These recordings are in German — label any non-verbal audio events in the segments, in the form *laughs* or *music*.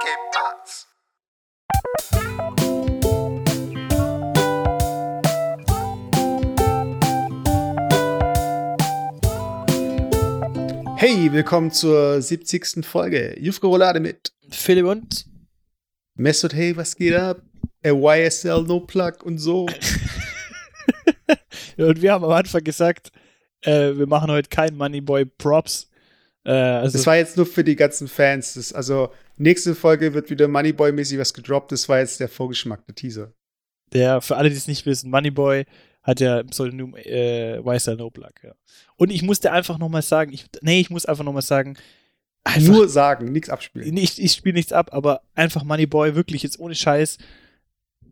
¿Qué pasa? Hey, willkommen zur 70. Folge. Jufko Roulade mit Philipp und Mesut. Hey, was geht ab? A YSL No Plug und so. *laughs* *laughs* und wir haben am Anfang gesagt, äh, wir machen heute kein Moneyboy Props. Äh, also Das war jetzt nur für die ganzen Fans. Das, also, nächste Folge wird wieder Moneyboy-mäßig was gedroppt. Das war jetzt der Vorgeschmack, der Teaser. der, für alle, die es nicht wissen, Moneyboy hat ja im Pseudonym äh, YSL No Plug. Ja. Und ich musste einfach nochmal sagen, ich, nee, ich muss einfach nochmal sagen, einfach, Nur sagen, nichts abspielen. ich, ich spiele nichts ab, aber einfach Moneyboy, wirklich jetzt ohne Scheiß.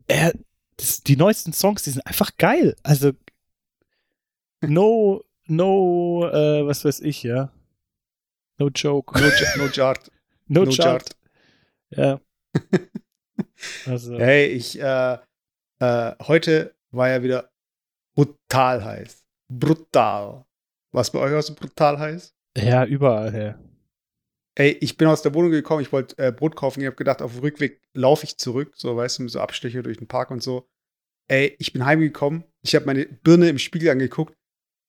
Er, das, die neuesten Songs, die sind einfach geil. Also, no, no, äh, was weiß ich, ja. No joke. No, no Chart. No, No chart. Ja. *laughs* also, Hey, ich, äh, äh, heute war ja wieder brutal heiß. Brutal. Was bei euch auch so brutal heiß? ja, überall, ja. Ey, ich bin aus der Wohnung gekommen, ich wollte äh, Brot kaufen. Ich habe gedacht, auf dem Rückweg laufe ich zurück, so weißt du, so Abstecher durch den Park und so. Ey, ich bin heimgekommen, ich habe meine Birne im Spiegel angeguckt,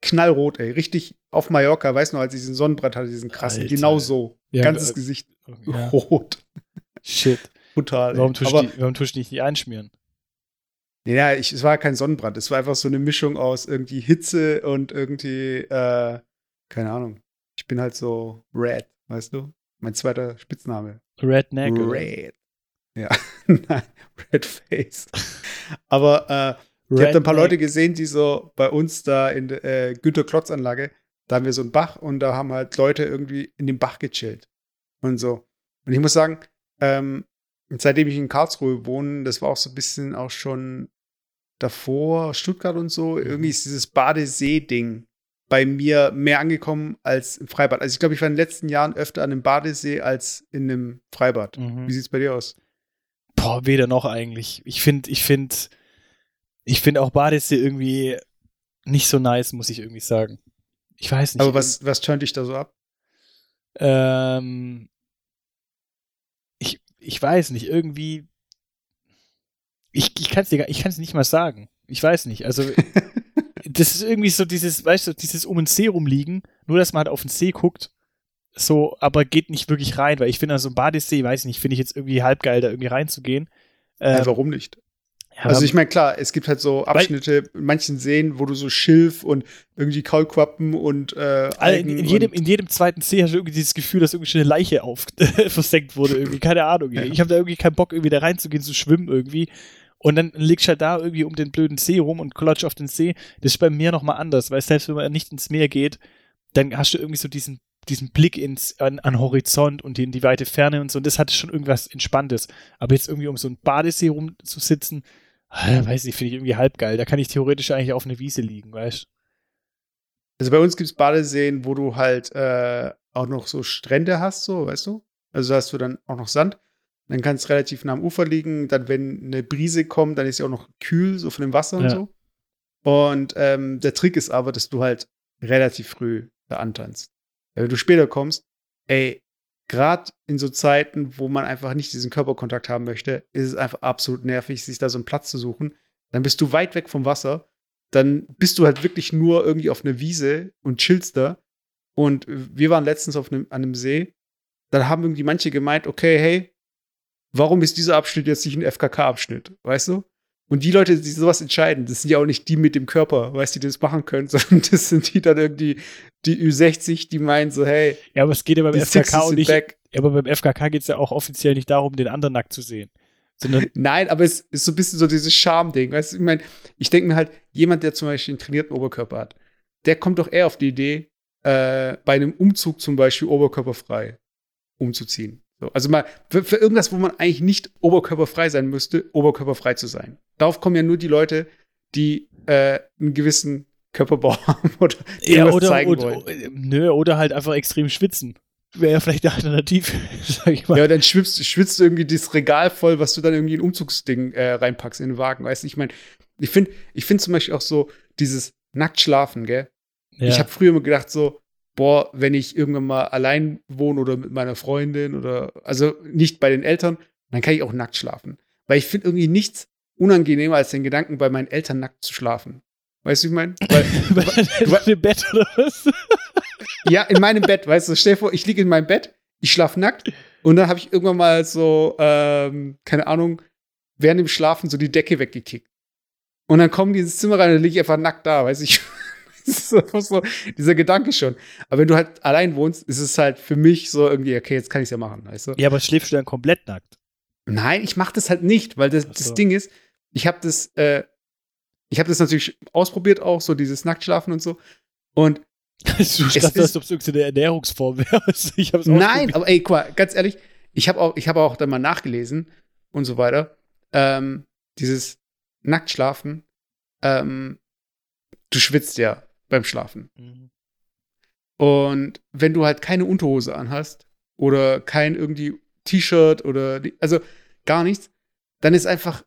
knallrot, ey, richtig auf Mallorca, weißt du noch, als ich diesen Sonnenbrand hatte, diesen krassen, Alter. genau so, Ja, ganzes äh, Gesicht ja. *laughs* rot, Shit. brutal. Warum tust, die, warum tust du nicht die einschmieren? ja, ich, es war kein Sonnenbrand, es war einfach so eine Mischung aus irgendwie Hitze und irgendwie, äh, keine Ahnung. Ich bin halt so red, weißt du? Mein zweiter Spitzname. Redneck? Red. Ja, *laughs* nein, Red Face. Aber äh, ich habe da ein paar. Leute gesehen, die so bei uns da in der äh, Günter-Klotz-Anlage, da haben wir so einen Bach und da haben halt Leute irgendwie in dem Bach gechillt. Und so. Und ich muss sagen, ähm, seitdem ich in Karlsruhe wohne, das war auch so ein bisschen auch schon davor, Stuttgart und so, irgendwie ist dieses Badesee-Ding bei mir mehr angekommen als im Freibad. Also ich glaube, ich war in den letzten Jahren öfter an einem Badesee als in einem Freibad. Mhm. Wie sieht's bei dir aus? Boah, weder noch eigentlich. Ich finde, ich finde, ich finde auch Badesee irgendwie nicht so nice, muss ich irgendwie sagen. Ich weiß nicht. Aber was, was turnt dich da so ab? Ähm, ich, ich weiß nicht, irgendwie. Ich, ich kann es dir ich kann's nicht mal sagen. Ich weiß nicht. Also, *laughs* das ist irgendwie so dieses, weißt du, dieses um den See rumliegen, nur dass man halt auf den See guckt, so, aber geht nicht wirklich rein, weil ich finde, so ein Badesee, weiß ich nicht, finde ich jetzt irgendwie halb geil, da irgendwie reinzugehen. Äh, Ähm, warum nicht? Ja, Also ich meine, klar, es gibt halt so Abschnitte in manchen Seen, wo du so Schilf und irgendwie Kaulquappen und äh, Algen in, in, jedem, und, in jedem zweiten See hast du irgendwie dieses Gefühl, dass irgendwie schon eine Leiche auf *laughs* versenkt wurde, irgendwie. Keine Ahnung. Ja. Ich habe da irgendwie keinen Bock, irgendwie da reinzugehen, zu schwimmen irgendwie. Und dann liegst du halt da irgendwie um den blöden See rum und klotsch auf den See. Das ist bei mir nochmal anders, weil selbst wenn man nicht ins Meer geht, dann hast du irgendwie so diesen, diesen Blick ins, an, an Horizont und in die weite Ferne und so. Und das hat schon irgendwas Entspanntes. Aber jetzt irgendwie um so einen Badesee rumzusitzen, weiß nicht, finde ich irgendwie halb geil. Da kann ich theoretisch eigentlich auf einer Wiese liegen, weißt du? also bei uns gibt es Badeseen, wo du halt äh, auch noch so Strände hast, so, weißt du? Also hast du dann auch noch Sand. Dann kannst du relativ nah am Ufer liegen. Dann, wenn eine Brise kommt, dann ist sie auch noch kühl, so von dem Wasser und Ja. so. Und ähm, der Trick ist aber, dass du halt relativ früh da antanzt. Wenn du später kommst, ey, gerade in so Zeiten, wo man einfach nicht diesen Körperkontakt haben möchte, ist es einfach absolut nervig, sich da so einen Platz zu suchen. Dann bist du weit weg vom Wasser. Dann bist du halt wirklich nur irgendwie auf einer Wiese und chillst da. Und wir waren letztens auf einem, an einem See. Dann haben irgendwie manche gemeint, okay, hey, warum ist dieser Abschnitt jetzt nicht ein FKK-Abschnitt? Weißt du? Und die Leute, die sowas entscheiden, das sind ja auch nicht die mit dem Körper, weißt du, die das machen können, *laughs* sondern das sind die dann irgendwie, die Ü60, die meinen so, hey, Ja, aber es geht ja beim FKK und nicht, back. Aber beim FKK geht es ja auch offiziell nicht darum, den anderen nackt zu sehen. Sondern, *laughs* Nein, aber es ist so ein bisschen so dieses Charme-Ding. Weißt du, ich meine, ich denke mir halt, jemand, der zum Beispiel einen trainierten Oberkörper hat, der kommt doch eher auf die Idee, äh, bei einem Umzug zum Beispiel oberkörperfrei umzuziehen. So, also mal für, für irgendwas, wo man eigentlich nicht oberkörperfrei sein müsste, oberkörperfrei zu sein. Darauf kommen ja nur die Leute, die äh, einen gewissen Körperbau *laughs* haben oder ja, oder, zeigen oder, wollen. nö, oder halt einfach extrem schwitzen. Wäre ja vielleicht *laughs* eine Alternative, sag ich mal. Ja, dann schwitzt, schwitzt du irgendwie das Regal voll, was du dann irgendwie in ein Umzugsding äh, reinpackst in den Wagen. Weißt du, ich meine, ich finde ich find zum Beispiel auch so dieses Nacktschlafen, gell? Ja. Ich habe früher immer gedacht, so, boah, wenn ich irgendwann mal allein wohne oder mit meiner Freundin oder also nicht bei den Eltern, dann kann ich auch nackt schlafen. Weil ich finde irgendwie nichts unangenehmer als den Gedanken, bei meinen Eltern nackt zu schlafen. Weißt du, wie ich meine? Weil, *laughs* im Bett oder was? *laughs* ja, in meinem Bett, weißt du, stell dir vor, ich liege in meinem Bett, ich schlafe nackt und dann habe ich irgendwann mal so, ähm, keine Ahnung, während dem Schlafen so die Decke weggekickt. Und dann kommen die ins Zimmer rein und dann liege ich einfach nackt da, weiß ich. *laughs* so dieser Gedanke schon. Aber wenn du halt allein wohnst, ist es halt für mich so irgendwie, okay, jetzt kann ich es ja machen, weißt du? Ja, aber schläfst du dann komplett nackt? Nein, ich mache das halt nicht, weil das, so. das Ding ist, ich habe das, äh, ich habe das natürlich ausprobiert auch, so dieses Nacktschlafen und so. Und *laughs* du dachtest, als ob es irgendeine Ernährungsform *laughs* wäre. ich Nein, aber ey, guck mal, ganz ehrlich, ich habe auch, ich habe auch dann mal nachgelesen und so weiter. Ähm, dieses Nacktschlafen, ähm, du schwitzt ja beim Schlafen. Mhm. Und wenn du halt keine Unterhose anhast oder kein irgendwie T-Shirt oder also gar nichts, dann ist einfach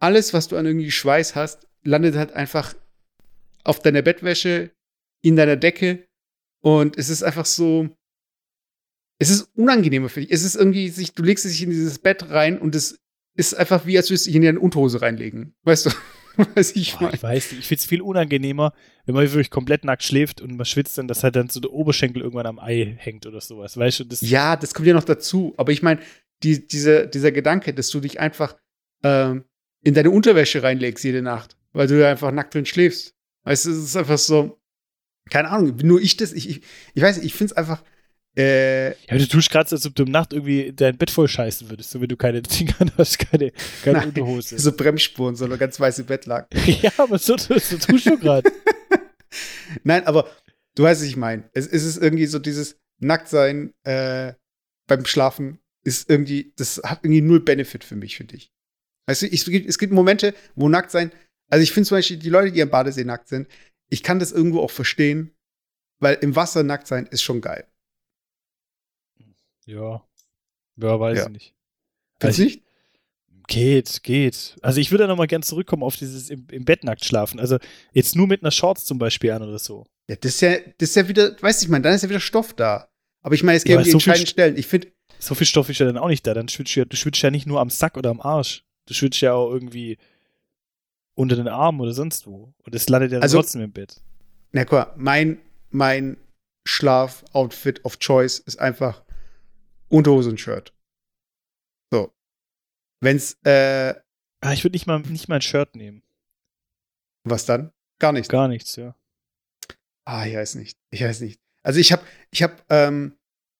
alles, was du an irgendwie Schweiß hast, landet halt einfach auf deiner Bettwäsche, in deiner Decke und es ist einfach so, es ist unangenehmer für dich. Es ist irgendwie, sich, du legst dich in dieses Bett rein und es ist einfach wie, als würdest du dich in eine Unterhose reinlegen. Weißt du? *laughs* Was ich, Boah, ich weiß nicht. Ich finde es viel unangenehmer, wenn man wirklich komplett nackt schläft und man schwitzt dann, dass halt dann so der Oberschenkel irgendwann am Ei hängt oder sowas. Weißt du? Das ja, das kommt ja noch dazu. Aber ich meine, die, diese, dieser Gedanke, dass du dich einfach ähm, in deine Unterwäsche reinlegst jede Nacht, weil du einfach nackt drin schläfst. Weißt du, es ist einfach so, keine Ahnung, nur ich das, ich, ich, ich weiß ich finde es einfach, äh, ja, du tust gerade, als ob du im Nacht irgendwie dein Bett voll scheißen würdest, so wie du keine *laughs* Dinger hast, keine, keine Nein, Unterhose. So Bremsspuren, so eine ganz weiße Bettlaken. *laughs* ja, aber so, so, so tust du gerade. *laughs* Nein, aber du weißt, was ich meine. Es, es, ist irgendwie so dieses Nacktsein äh, beim Schlafen ist irgendwie, das hat irgendwie null Benefit für mich, finde ich. Weißt du, ich, es gibt Momente, wo nackt sein, also ich finde zum Beispiel die Leute, die am Badesee nackt sind, ich kann das irgendwo auch verstehen, weil im Wasser nackt sein ist schon geil. Ja. Ja, weiß ja. ich nicht. Also, nicht? Geht, geht. Also ich würde noch mal gern zurückkommen auf dieses im, im Bett nackt schlafen. Also jetzt nur mit einer Shorts zum Beispiel an oder so. Ja, das ist ja, das ist ja wieder, weißt du, ich meine, dann ist ja wieder Stoff da. Aber ich meine, es gibt ja, die so entscheidenden Stellen. Ich finde. So viel Stoff ist ja dann auch nicht da. Dann schwitzt ja, du schwitzt ja nicht nur am Sack oder am Arsch. Du schwitzt ja auch irgendwie unter den Armen oder sonst wo. Und es landet ja also, trotzdem im Bett. Na guck mal, mein, mein Schlaf-Outfit of Choice ist einfach Unterhose und Shirt. So. Wenn's, äh. Ah, ich würde nicht mal, nicht mal ein Shirt nehmen. Was dann? Gar nichts. Gar nichts, ja. Ah, ich weiß nicht. Ich weiß nicht. Also ich habe, ich habe, ähm,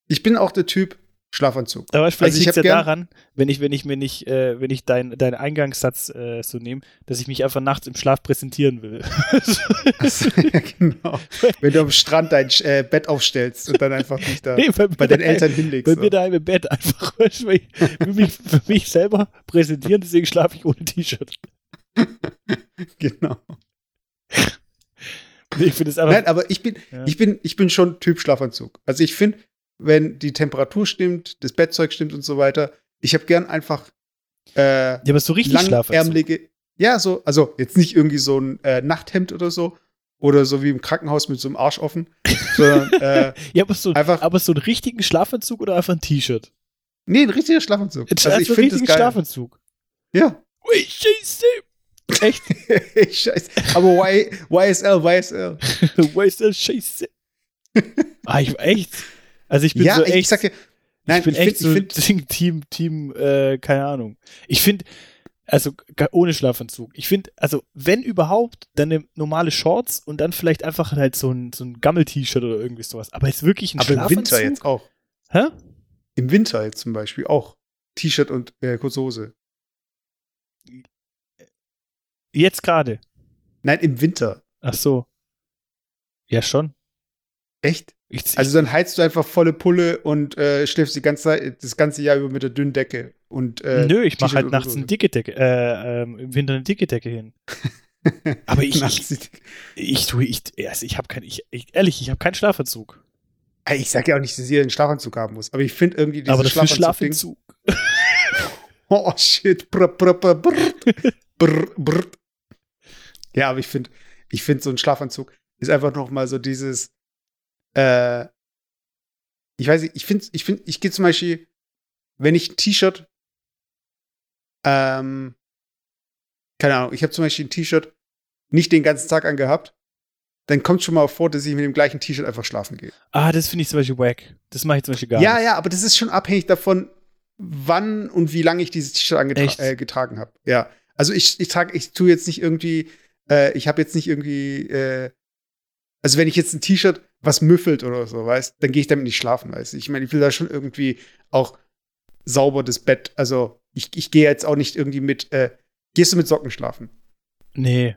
ich bin auch der Typ, Schlafanzug. Aber vielleicht also liegt es ja daran, wenn ich, wenn ich mir nicht, äh, wenn ich deinen dein Eingangssatz äh, so nehme, dass ich mich einfach nachts im Schlaf präsentieren will. *laughs* so, ja, genau. *laughs* Wenn du am Strand dein äh, Bett aufstellst und dann einfach dich da *laughs* nee, bei, bei deinen Eltern hinlegst. Bei so. mir daheim im Bett einfach für mich, für mich selber präsentieren, deswegen schlafe ich ohne T-Shirt. genau. Nee, ich finde es einfach. Nein, aber ich bin, ja. ich bin, ich bin schon Typ Schlafanzug. Also ich finde, wenn die Temperatur stimmt, das Bettzeug stimmt und so weiter. Ich habe gern einfach äh, ja, aber so richtig langärmelige, ja, so, also jetzt nicht irgendwie so ein äh, Nachthemd oder so oder so wie im Krankenhaus mit so einem Arsch offen, *laughs* sondern äh, ja, aber so, einfach, aber so einen richtigen Schlafanzug oder einfach ein T-Shirt? Nee, ein richtiger Schlafanzug. Also, also ich finde das geil. Schlafanzug. Ja. Ui, scheiße. Echt? *laughs* scheiße. Aber y, YSL, YSL. *laughs* YSL, scheiße. ah, ich, echt? Also ich bin ja, so echt. Ich sag dir, nein, ich bin ich echt find, so find, *laughs* Team, Team, äh, keine Ahnung. Ich finde, also ohne Schlafanzug. Ich finde, also wenn überhaupt, dann eine normale Shorts und dann vielleicht einfach halt so ein, so ein Gammel-T-Shirt oder irgendwie sowas. Aber jetzt wirklich ein Aber Schlafanzug. im Winter jetzt auch. Hä? Im Winter jetzt zum Beispiel auch. T-Shirt und äh, kurze Hose. Jetzt gerade? Nein, im Winter. Ach so. Ja, schon. Echt? Ich, also dann heizt du einfach volle Pulle und äh, schläfst die ganze das ganze Jahr über mit der dünnen Decke. Und, äh, Nö, ich mache halt nachts so. eine dicke Decke, äh, ähm, im Winter eine dicke Decke hin. *laughs* Aber ich, ich, ich tue, ich, also ich habe kein, ich, ich, ehrlich, ich habe keinen Schlafanzug. Ich sage ja auch nicht, dass jeder einen Schlafanzug haben muss, aber ich finde irgendwie dieses Aber dafür Schlafanzug. *laughs* oh shit. Brr, brr, brr, brr, brr. Ja, aber ich finde, ich finde so ein Schlafanzug ist einfach noch mal so dieses, äh, ich weiß nicht, ich finde, ich finde, ich gehe zum Beispiel, wenn ich ein T-Shirt, ähm, keine Ahnung, ich habe zum Beispiel ein T-Shirt nicht den ganzen Tag angehabt, dann kommt schon mal vor, dass ich mit dem gleichen T-Shirt einfach schlafen gehe. Ah, das finde ich zum Beispiel wack. Das mache ich zum Beispiel gar ja, nicht. Ja, ja, aber das ist schon abhängig davon, wann und wie lange ich dieses T-Shirt äh, getragen habe. Ja. Also ich, ich trage, ich tue jetzt nicht irgendwie, äh, ich habe jetzt nicht irgendwie, äh, also wenn ich jetzt ein T-Shirt was müffelt oder so, weißt, dann gehe ich damit nicht schlafen, weißt. Ich meine, ich will da schon irgendwie auch sauber das Bett, also ich, ich gehe jetzt auch nicht irgendwie mit, äh, gehst du mit Socken schlafen? Nee.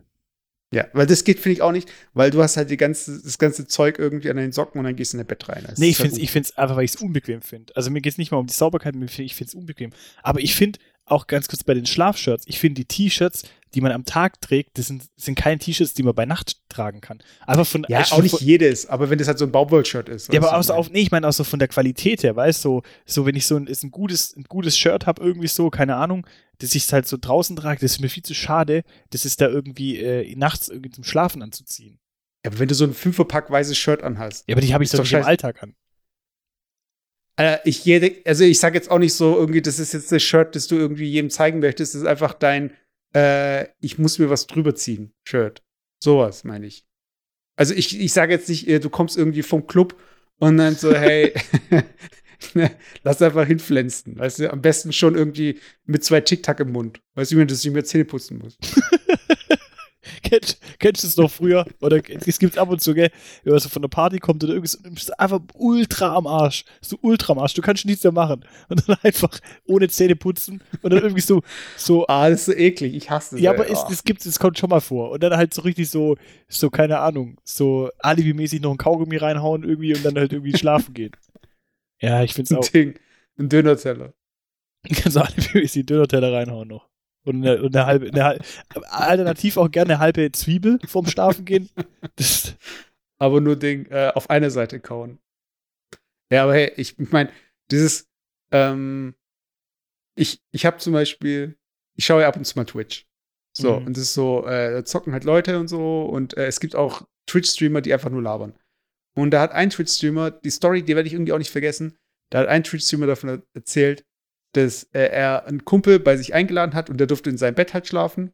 Ja, weil das geht, finde ich, auch nicht, weil du hast halt die ganze, das ganze Zeug irgendwie an deinen Socken und dann gehst du in dein Bett rein. Das nee, ich finde es halt einfach, weil ich es unbequem finde. Also mir geht es nicht mal um die Sauberkeit, ich finde es unbequem. Aber ich finde auch ganz kurz bei den Schlafshirts, ich finde die T-Shirts, die man am Tag trägt, das sind, sind keine T-Shirts, die man bei Nacht tragen kann. Aber von Ja, auch nicht von, jedes, aber wenn das halt so ein Baumwoll-Shirt ist. Ja, aber auch so auf, nee, ich meine auch so von der Qualität her, weißt du, so, so wenn ich so ein, ist ein gutes, ein gutes Shirt habe, irgendwie so, keine Ahnung, dass ich es halt so draußen trage, das ist mir viel zu schade, das ist da irgendwie äh, nachts irgendwie zum Schlafen anzuziehen. Ja, aber wenn du so ein Fünferpack weißes Shirt anhast. Ja, aber die habe ich doch nicht im Alltag an. Äh, ich jede, also ich sage jetzt auch nicht so irgendwie, das ist jetzt das Shirt, das du irgendwie jedem zeigen möchtest, das ist einfach dein äh, ich muss mir was drüber ziehen, Shirt. Sowas meine ich. Also ich, ich sage jetzt nicht, äh, du kommst irgendwie vom Club und dann so, hey, *laughs* *laughs* lass einfach hinflänzen. Weißt du, am besten schon irgendwie mit zwei Tic-Tac im Mund. Weißt du, wie man das nicht mehr Zähne putzen muss. *laughs* kennst, kennst du es noch früher? Oder es gibt ab und zu, gell, wenn man so von der Party kommt oder irgendwie so, du bist einfach ultra am Arsch. So ultra am Arsch. Du kannst nichts mehr machen. Und dann einfach ohne Zähne putzen und dann irgendwie so, so. Ah, das ist so eklig. Ich hasse das. Ja, aber es, es gibt, es kommt schon mal vor. Und dann halt so richtig so, so, keine Ahnung, so alibi-mäßig noch ein Kaugummi reinhauen irgendwie und dann halt irgendwie schlafen gehen. Ja, ich find's auch. Ein Ding. Ein Dönerteller. *laughs* Kannst du alibi-mäßig einen Dönerteller reinhauen noch. Und eine, und eine halbe, eine, alternativ auch gerne eine halbe Zwiebel vorm Schlafen gehen. Das aber nur Ding äh, auf eine Seite kauen. Ja, aber hey, ich, meine, dieses, ähm, ich, ich habe zum Beispiel, ich schaue ja ab und zu mal Twitch. So, mhm. und das ist so, äh, da zocken halt Leute und so, und äh, es gibt auch Twitch-Streamer, die einfach nur labern. Und da hat ein Twitch-Streamer, die Story, die werde ich irgendwie auch nicht vergessen, da hat ein Twitch-Streamer davon erzählt, dass äh, er einen Kumpel bei sich eingeladen hat und der durfte in seinem Bett halt schlafen.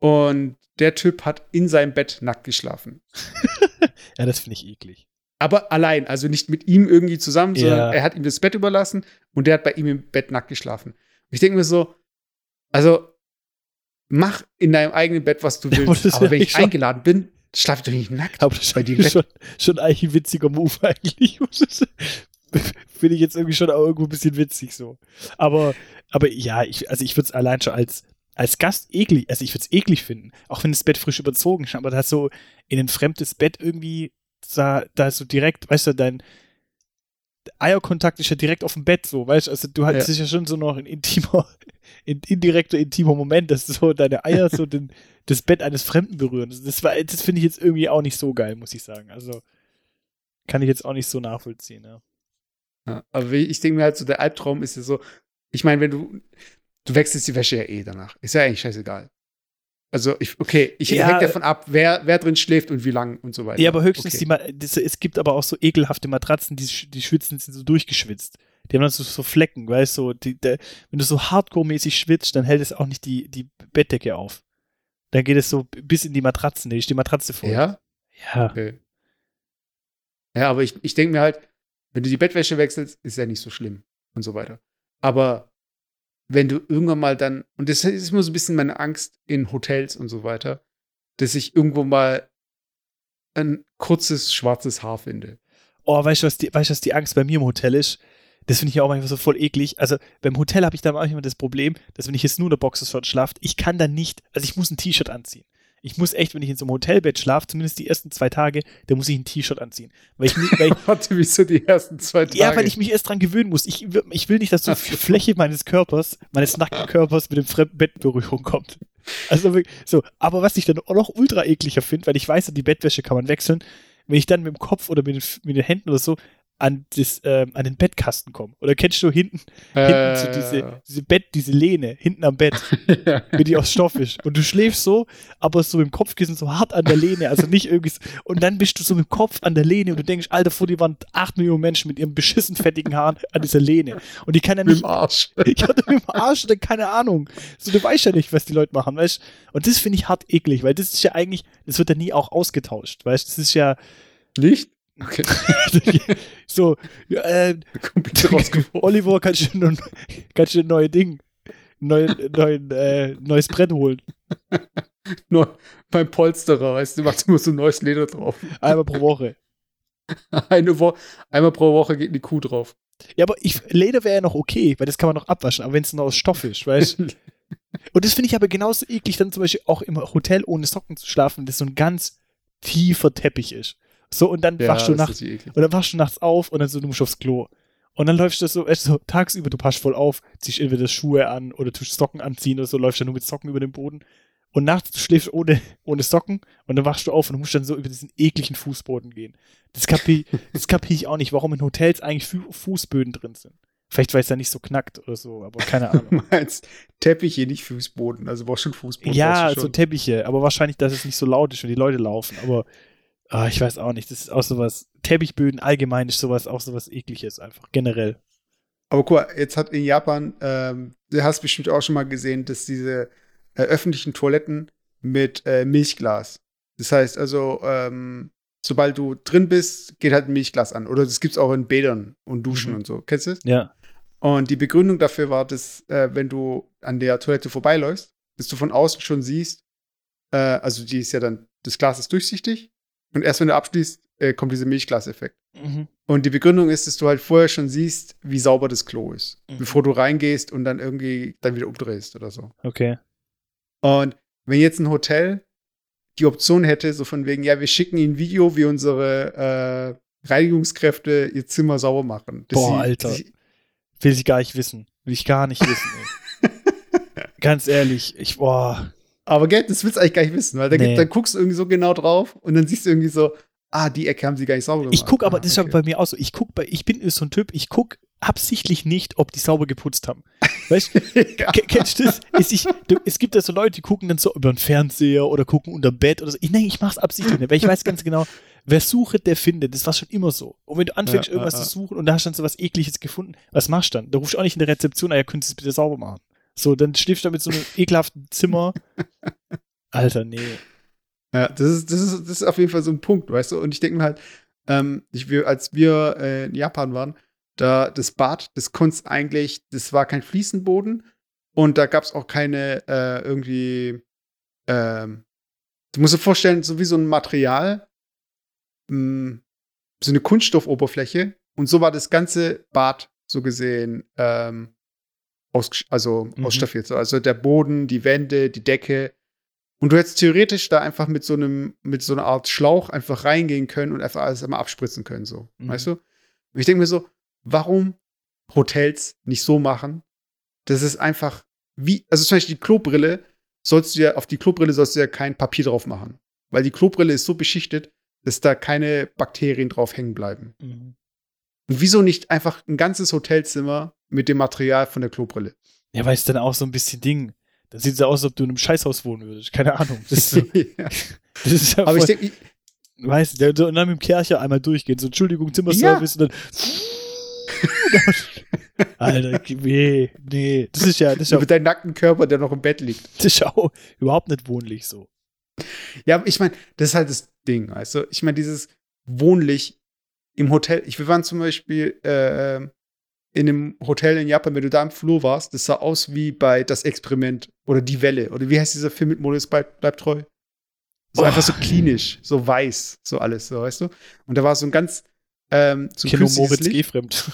Und der Typ hat in seinem Bett nackt geschlafen. *laughs* ja, das finde ich eklig. Aber allein, also nicht mit ihm irgendwie zusammen, sondern ja. er hat ihm das Bett überlassen und der hat bei ihm im Bett nackt geschlafen. Und ich denke mir so, also mach in deinem eigenen Bett, was du willst. *laughs* Ja, aber wenn ich eingeladen bin, schlafe ich doch nicht nackt aber das bei dir Schon, schon eigentlich ein witziger Move *laughs* eigentlich. *laughs* Finde ich jetzt irgendwie schon auch irgendwo ein bisschen witzig so. Aber, aber ja, ich, also ich würde es allein schon als, als Gast eklig, also ich würde es eklig finden, auch wenn das Bett frisch überzogen ist, aber da so in ein fremdes Bett irgendwie, da, da so direkt, weißt du, dein Eierkontakt ist ja direkt auf dem Bett, so, weißt du, also du hast ja. ja schon so noch ein intimer, *laughs* in, indirekter, intimer Moment, dass so deine Eier so den, das Bett eines Fremden berühren. Das, das, das finde ich jetzt irgendwie auch nicht so geil, muss ich sagen. Also kann ich jetzt auch nicht so nachvollziehen, ja. Ja, aber ich denke mir halt so, der Albtraum ist ja so, ich meine, wenn du, du wechselst die Wäsche ja eh danach. Ist ja eigentlich scheißegal. Also, ich, okay, ich ja, hängt davon ab, wer, wer drin schläft und wie lang und so weiter. Ja, aber höchstens okay. die, das, es gibt aber auch so ekelhafte Matratzen, die, die schwitzen, sind so durchgeschwitzt. Die haben dann so, so Flecken, weißt du, so, wenn du so hardcore-mäßig schwitzt, dann hält es auch nicht die, die Bettdecke auf. Dann geht es so bis in die Matratzen, da ist die Matratze voll. Ja? Ja. Okay. Ja, aber ich, ich denke mir halt, wenn du die Bettwäsche wechselst, ist ja nicht so schlimm und so weiter. Aber wenn du irgendwann mal dann, und das ist immer so ein bisschen meine Angst in Hotels und so weiter, dass ich irgendwo mal ein kurzes schwarzes Haar finde. Oh, weißt du, was die, weißt, was die Angst bei mir im Hotel ist? Das finde ich auch manchmal so voll eklig. Also beim Hotel habe ich da manchmal das Problem, dass wenn ich jetzt nur eine Boxershort schlafe, ich kann dann nicht, also ich muss ein T-Shirt anziehen ich muss echt, wenn ich in so einem Hotelbett schlafe, zumindest die ersten zwei Tage, da muss ich ein T-Shirt anziehen. Weil ich, weil *laughs* ich, Warte, wieso die ersten zwei Tage? Ja, weil ich mich erst dran gewöhnen muss. Ich, ich will nicht, dass so *laughs* die Fläche meines Körpers, meines nackten Körpers mit dem fremden Bett in Berührung kommt. Also so, aber was ich dann auch noch ultra ekliger finde, weil ich weiß, die Bettwäsche kann man wechseln, wenn ich dann mit dem Kopf oder mit den, mit den Händen oder so an, das, ähm, an den Bettkasten kommen. Oder kennst du hinten, Äh, hinten so diese, diese Bett, diese Lehne, hinten am Bett, *laughs* ja. wenn die aus Stoff ist. Und du schläfst so, aber so im Kopfkissen so hart an der Lehne, also nicht irgendwie so, und dann bist du so mit dem Kopf an der Lehne und du denkst, Alter, vor dir waren acht Millionen Menschen mit ihren beschissen fettigen Haaren an dieser Lehne. Und die kann ja Mit nicht, dem Arsch. *laughs* ich hatte mit dem Arsch oder keine Ahnung. So, du weißt ja nicht, was die Leute machen, weißt Und das finde ich hart eklig, weil das ist ja eigentlich, das wird ja nie auch ausgetauscht, weißt Das ist ja Nicht? Okay. *laughs* so, äh. *laughs* Oliver, kannst du, ein, kannst du ein neues Ding, neu, neu, äh, neues Brett holen? *laughs* Nur beim Polsterer, weißt du, macht immer so ein neues Leder drauf. Einmal pro Woche. Eine Wo einmal pro Woche geht eine Kuh drauf. Ja, aber ich, Leder wäre ja noch okay, weil das kann man noch abwaschen, aber wenn es nur aus Stoff ist, weißt du? Und das finde ich aber genauso eklig, dann zum Beispiel auch im Hotel ohne Socken zu schlafen, das so ein ganz tiefer Teppich ist. So, und dann wachst du nachts, und dann wachst du nachts auf und dann so, du musst aufs Klo. Und dann läufst du so, du, so tagsüber, du passt voll auf, ziehst entweder Schuhe an oder tust Socken anziehen oder so, läufst dann nur mit Socken über den Boden. Und nachts, du schläfst ohne, ohne Socken und dann wachst du auf und musst dann so über diesen ekligen Fußboden gehen. Das kapier, *laughs* das kapier ich auch nicht, warum in Hotels eigentlich Fu Fußböden drin sind. Vielleicht, weil es da nicht so knackt oder so, aber keine *laughs* Ahnung. Meinst Teppiche, nicht Fußboden. Also brauchst schon Fußboden. ja, du so schon. Teppiche, aber wahrscheinlich, dass es nicht so laut ist, wenn die Leute laufen. Aber ah, ich weiß auch nicht, das ist auch sowas, Teppichböden allgemein ist sowas, auch sowas ekliges einfach, generell. Aber guck mal, jetzt hat in Japan, ähm, du hast bestimmt auch schon mal gesehen, dass diese äh, öffentlichen Toiletten mit äh, Milchglas. Das heißt also, ähm, sobald du drin bist, geht halt ein Milchglas an. Oder das gibt's auch in Bädern und Duschen Mhm. und so. Kennst du das? Ja. Und die Begründung dafür war, dass, äh, wenn du an der Toilette vorbeiläufst, dass du von außen schon siehst, äh, also die ist ja dann, das Glas ist durchsichtig. Und erst wenn du abschließt, äh, kommt dieser Milchglaseffekt. Mhm. Und die Begründung ist, dass du halt vorher schon siehst, wie sauber das Klo ist, Mhm. bevor du reingehst und dann irgendwie dann wieder umdrehst oder so. Okay. Und wenn jetzt ein Hotel die Option hätte, so von wegen, ja, wir schicken ihnen ein Video, wie unsere äh, Reinigungskräfte ihr Zimmer sauber machen. Boah, sie- Alter. sie- Will ich gar nicht wissen. Will ich gar nicht wissen. *laughs* Ganz ehrlich, ich, boah. Aber gell, das willst du eigentlich gar nicht wissen, weil dann, Nee. dann guckst du irgendwie so genau drauf und dann siehst du irgendwie so, ah, die Ecke haben sie gar nicht sauber gemacht. Ich gucke aber, ah, das ist aber bei mir auch so, ich guck bei, ich bin so ein Typ, ich guck absichtlich nicht, ob die sauber geputzt haben. Weißt du, *laughs* ja. Ke- Kennst du das? Ich, du, es gibt ja so Leute, die gucken dann so über den Fernseher oder gucken unter Bett oder so. Ich, nein, ich mach's absichtlich nicht, weil ich weiß ganz genau, *laughs* wer sucht, der findet. Das war schon immer so. Und wenn du anfängst, Ja, irgendwas ja, ja. zu suchen und da hast du dann so was Ekliges gefunden, was machst du dann? Da rufst du auch nicht in der Rezeption, ah, ja, könntest du es bitte sauber machen. So, dann schläfst du mit so einem *laughs* ekelhaften Zimmer. Alter, nee. Ja, das ist, das ist, das ist auf jeden Fall so ein Punkt, weißt du? Und ich denke mir halt, ähm, ich, wir, als wir äh, in Japan waren, da das Bad, das konntest eigentlich, das war kein Fliesenboden und da gab es auch keine äh, irgendwie, ähm, du musst dir vorstellen, so wie so ein Material, mh, so eine Kunststoffoberfläche und so war das ganze Bad so gesehen ähm, aus, also Mhm. ausstaffiert. So. Also der Boden, die Wände, die Decke, und du hättest theoretisch da einfach mit so einem, mit so einer Art Schlauch einfach reingehen können und einfach alles einmal abspritzen können, so. Mhm. Weißt du? Und ich denke mir so, warum Hotels nicht so machen, dass es einfach wie, also zum Beispiel die Klobrille, sollst du ja, auf die Klobrille sollst du ja kein Papier drauf machen. Weil die Klobrille ist so beschichtet, dass da keine Bakterien drauf hängen bleiben. Mhm. Und wieso nicht einfach ein ganzes Hotelzimmer mit dem Material von der Klobrille? Ja, weil es dann auch so ein bisschen Ding. Dann sieht es ja aus, als ob du in einem Scheißhaus wohnen würdest. Keine Ahnung. Das ist, so, *laughs* ja. das ist ja Aber ich voll- denke, Weißt du, und dann mit dem Kercher einmal durchgehen. So, Entschuldigung, Zimmerservice und dann. *laughs* Alter, nee, nee. Das ist ja, das ist ja, mit deinem nackten Körper, der noch im Bett liegt. das ist ja auch überhaupt nicht wohnlich so. Ja, aber ich meine, das ist halt das Ding, weißt du? Ich meine, dieses wohnlich im Hotel. Ich, wir waren zum Beispiel äh, in einem Hotel in Japan, wenn du da im Flur warst, das sah aus wie bei Das Experiment oder Die Welle. Oder wie heißt dieser Film mit Modus bleibt, bleibt treu? So Oh. einfach so klinisch, so weiß, so alles, so, weißt du? Und da war so ein ganz ähm, so ein Moritz Licht. Gehfremd.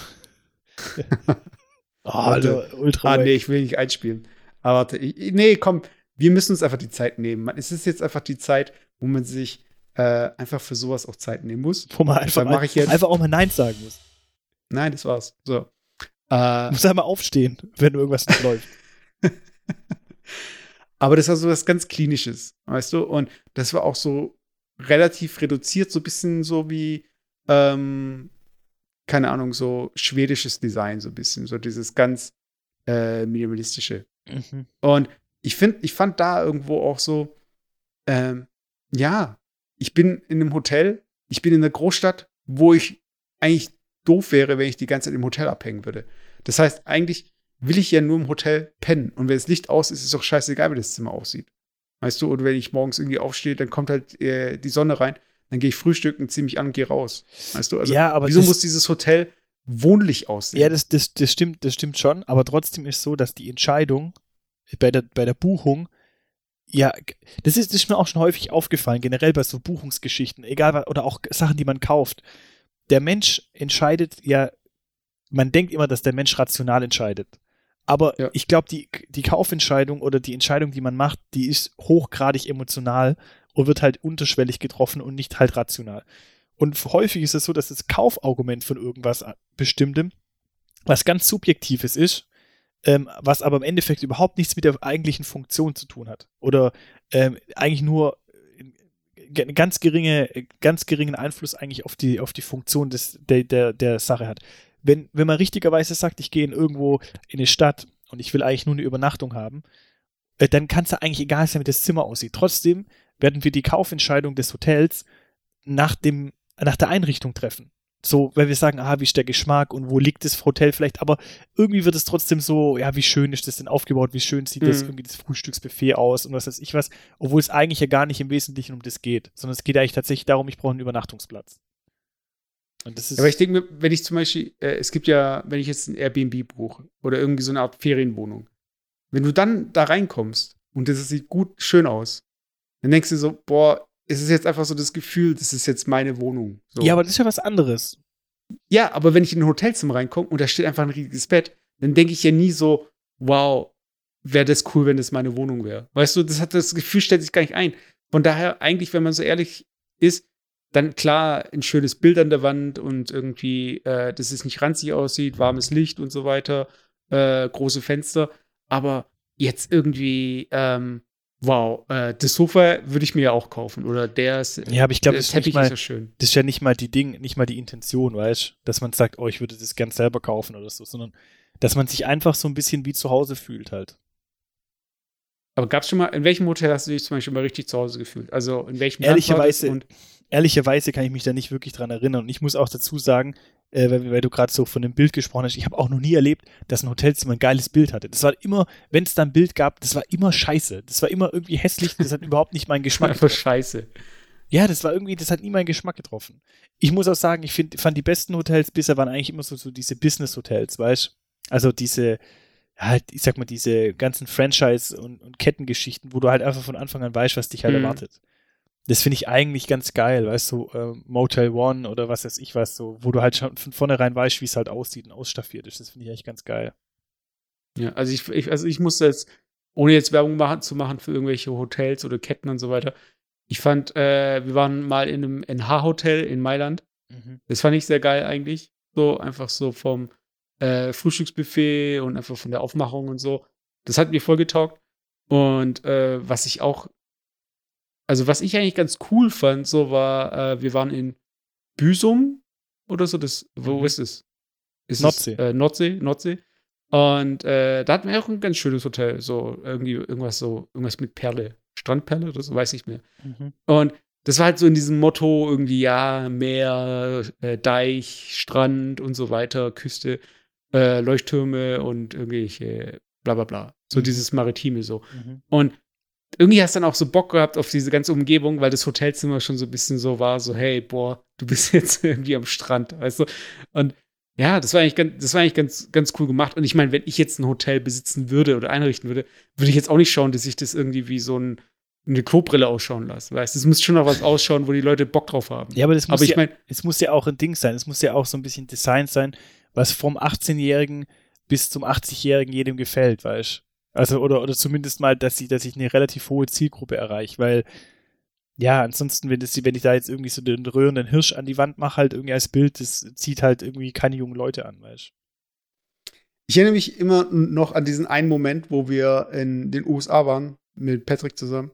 oh, Alter, ultra. Ah, nee, ich will nicht einspielen. Aber warte, ich, nee, komm, wir müssen uns einfach die Zeit nehmen. Es ist jetzt einfach die Zeit, wo man sich äh, einfach für sowas auch Zeit nehmen muss. Wo man einfach, ich jetzt- einfach auch mal Nein sagen muss. Nein, das war's. So. Du Äh, musst einmal aufstehen, wenn irgendwas nicht läuft. *laughs* aber das war so was ganz Klinisches, weißt du? Und das war auch so relativ reduziert, so ein bisschen so wie, ähm, keine Ahnung, so schwedisches Design, so ein bisschen, so dieses ganz äh, minimalistische. Mhm. Und ich finde, ich fand da irgendwo auch so, ähm, ja, ich bin in einem Hotel, ich bin in einer Großstadt, wo ich eigentlich doof wäre, wenn ich die ganze Zeit im Hotel abhängen würde. Das heißt, eigentlich will ich ja nur im Hotel pennen. Und wenn das Licht aus ist, ist es doch scheißegal, wie das Zimmer aussieht. Weißt du, oder wenn ich morgens irgendwie aufstehe, dann kommt halt äh, die Sonne rein, dann gehe ich frühstücken, ziehe mich an und gehe raus. Weißt du, also ja, aber wieso muss dieses Hotel wohnlich aussehen? Ja, das, das, das, stimmt, das stimmt schon, aber trotzdem ist so, dass die Entscheidung bei der, bei der Buchung, ja, das ist, das ist mir auch schon häufig aufgefallen, generell bei so Buchungsgeschichten, egal, was, oder auch Sachen, die man kauft. Der Mensch entscheidet ja, man denkt immer, dass der Mensch rational entscheidet. Aber ja. ich glaube, die, die Kaufentscheidung oder die Entscheidung, die man macht, die ist hochgradig emotional und wird halt unterschwellig getroffen und nicht halt rational. Und häufig ist es so, dass das Kaufargument von irgendwas bestimmtem, was ganz Subjektives ist, ähm, was aber im Endeffekt überhaupt nichts mit der eigentlichen Funktion zu tun hat. Oder ähm, eigentlich nur äh, ganz geringe, ganz geringen Einfluss eigentlich auf die, auf die Funktion des, der, der, der Sache hat wenn, wenn man richtigerweise sagt, ich gehe in irgendwo in eine Stadt und ich will eigentlich nur eine Übernachtung haben, äh, dann kann es ja eigentlich egal sein, wie das Zimmer aussieht. Trotzdem werden wir die Kaufentscheidung des Hotels nach, dem, nach der Einrichtung treffen. So, weil wir sagen, ah, wie ist der Geschmack und wo liegt das Hotel vielleicht, aber irgendwie wird es trotzdem so, ja, wie schön ist das denn aufgebaut, wie schön sieht mhm. das irgendwie das Frühstücksbuffet aus und was weiß ich was, obwohl es eigentlich ja gar nicht im Wesentlichen um das geht, sondern es geht eigentlich tatsächlich darum, ich brauche einen Übernachtungsplatz. Aber ich denke mir, wenn ich zum Beispiel, äh, es gibt ja, wenn ich jetzt ein Airbnb buche oder irgendwie so eine Art Ferienwohnung, wenn du dann da reinkommst und das sieht gut, schön aus, dann denkst du so, boah, es ist jetzt einfach so das Gefühl, das ist jetzt meine Wohnung. So. Ja, aber das ist ja was anderes. Ja, aber wenn ich in ein Hotelzimmer reinkomme und da steht einfach ein riesiges Bett, dann denke ich ja nie so, wow, wäre das cool, wenn das meine Wohnung wäre. Weißt du, das hat das Gefühl stellt sich gar nicht ein. Von daher eigentlich, wenn man so ehrlich ist, dann klar ein schönes Bild an der Wand und irgendwie, äh, dass es nicht ranzig aussieht, warmes Licht und so weiter, äh, große Fenster. Aber jetzt irgendwie, ähm, wow, äh, das Sofa würde ich mir ja auch kaufen. Oder der ist, ja, aber ich glaube, das, ist, mal, ist ja schön. Das ist ja nicht mal die Ding, nicht mal die Intention, weißt dass man sagt, oh, ich würde das gern selber kaufen oder so, sondern dass man sich einfach so ein bisschen wie zu Hause fühlt halt. Aber gab es schon mal, in welchem Hotel hast du dich zum Beispiel mal richtig zu Hause gefühlt? Also in welchem Ehrlicherweise, ehrlicherweise kann ich mich da nicht wirklich dran erinnern. Und ich muss auch dazu sagen, äh, weil, weil, du gerade so von dem Bild gesprochen hast, ich habe auch noch nie erlebt, dass ein Hotelzimmer ein geiles Bild hatte. Das war immer, wenn es da ein Bild gab, das war immer scheiße. Das war immer irgendwie hässlich, das hat *laughs* überhaupt nicht meinen Geschmack getroffen. scheiße. Ja, das war irgendwie, das hat nie meinen Geschmack getroffen. Ich muss auch sagen, ich find, fand die besten Hotels bisher waren eigentlich immer so, so diese Business-Hotels, weißt du? Also diese, halt, ich sag mal, diese ganzen Franchise- und, und Kettengeschichten, wo du halt einfach von Anfang an weißt, was dich halt mhm. erwartet. Das finde ich eigentlich ganz geil, weißt du, äh, Motel One oder was weiß ich was, so, wo du halt schon von vornherein weißt, wie es halt aussieht und ausstaffiert ist. Das finde ich eigentlich ganz geil. Ja, also ich, ich, also ich muss jetzt, ohne jetzt Werbung machen, zu machen für irgendwelche Hotels oder Ketten und so weiter, ich fand, äh, wir waren mal in einem NH-Hotel in Mailand. Mhm. Das fand ich sehr geil eigentlich. So, einfach so vom äh, Frühstücksbuffet und einfach von der Aufmachung und so. Das hat mir voll getaugt. Und äh, was ich auch also was ich eigentlich ganz cool fand, so war, äh, wir waren in Büsum oder so, das, wo mhm. ist es? Ist Nordsee. Es, äh, Nordsee, Nordsee. Und äh, da hatten wir auch ein ganz schönes Hotel, so irgendwie irgendwas so, irgendwas mit Perle, Strandperle oder so, weiß ich nicht mehr. Mhm. Und das war halt so in diesem Motto irgendwie, ja, Meer, äh, Deich, Strand und so weiter, Küste, äh, Leuchttürme und irgendwelche bla bla bla. So mhm. dieses Maritime so. Mhm. Und irgendwie hast du dann auch so Bock gehabt auf diese ganze Umgebung, weil das Hotelzimmer schon so ein bisschen so war, so, hey, boah, du bist *laughs* jetzt irgendwie am Strand, weißt du? Und ja, das war eigentlich ganz, das war eigentlich ganz, ganz cool gemacht. Und ich meine, wenn ich jetzt ein Hotel besitzen würde oder einrichten würde, würde ich jetzt auch nicht schauen, dass ich das irgendwie wie so ein, eine Klobrille ausschauen lasse. Weißt es muss schon noch was ausschauen, wo die Leute Bock drauf haben. Ja, aber das muss, aber ich ja, mein, es muss ja auch ein Ding sein. Es muss ja auch so ein bisschen Design sein, was vom 18-Jährigen bis zum 80-Jährigen jedem gefällt, weißt du? Also, oder, oder zumindest mal, dass ich, dass ich eine relativ hohe Zielgruppe erreiche, weil, ja, ansonsten, wenn, das, wenn ich da jetzt irgendwie so den rührenden Hirsch an die Wand mache, halt irgendwie als Bild, das zieht halt irgendwie keine jungen Leute an, weißt Ich erinnere mich immer noch an diesen einen Moment, wo wir in den USA waren, mit Patrick zusammen.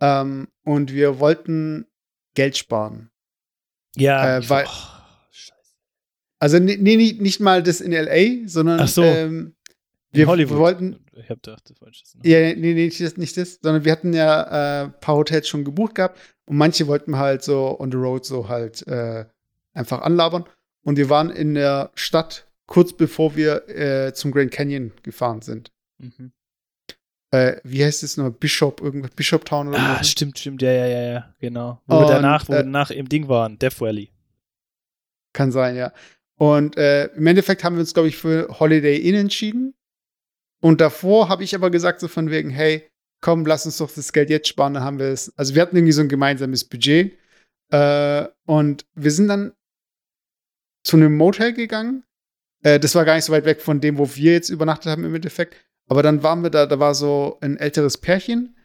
Ähm, und wir wollten Geld sparen. Ja, äh, weil, oh, Also nee, nee, nicht mal das in LA, sondern Ach so. ähm, wir, Hollywood. wir wollten. Ich hab gedacht, das wollte ich Ja, nee, nee, nicht das, nicht das, sondern wir hatten ja äh, ein paar Hotels schon gebucht gehabt und manche wollten halt so on the road so halt äh, einfach anlabern. Und wir waren in der Stadt kurz bevor wir äh, zum Grand Canyon gefahren sind. Mhm. Äh, wie heißt es noch? Bishop, irgendwas, Bishop Town oder Ah, so? stimmt, stimmt, ja, ja, ja, ja, genau. Wo wir Und, danach, wo äh, wir danach im Ding waren, Death Valley. Kann sein, ja. Und äh, im Endeffekt haben wir uns, glaube ich, für Holiday Inn entschieden. Und davor habe ich aber gesagt, so von wegen, hey, komm, lass uns doch das Geld jetzt sparen, dann haben wir es. Also wir hatten irgendwie so ein gemeinsames Budget. Äh, und wir sind dann zu einem Motel gegangen. Äh, das war gar nicht so weit weg von dem, wo wir jetzt übernachtet haben im Endeffekt. Aber dann waren wir da, da war so ein älteres Pärchen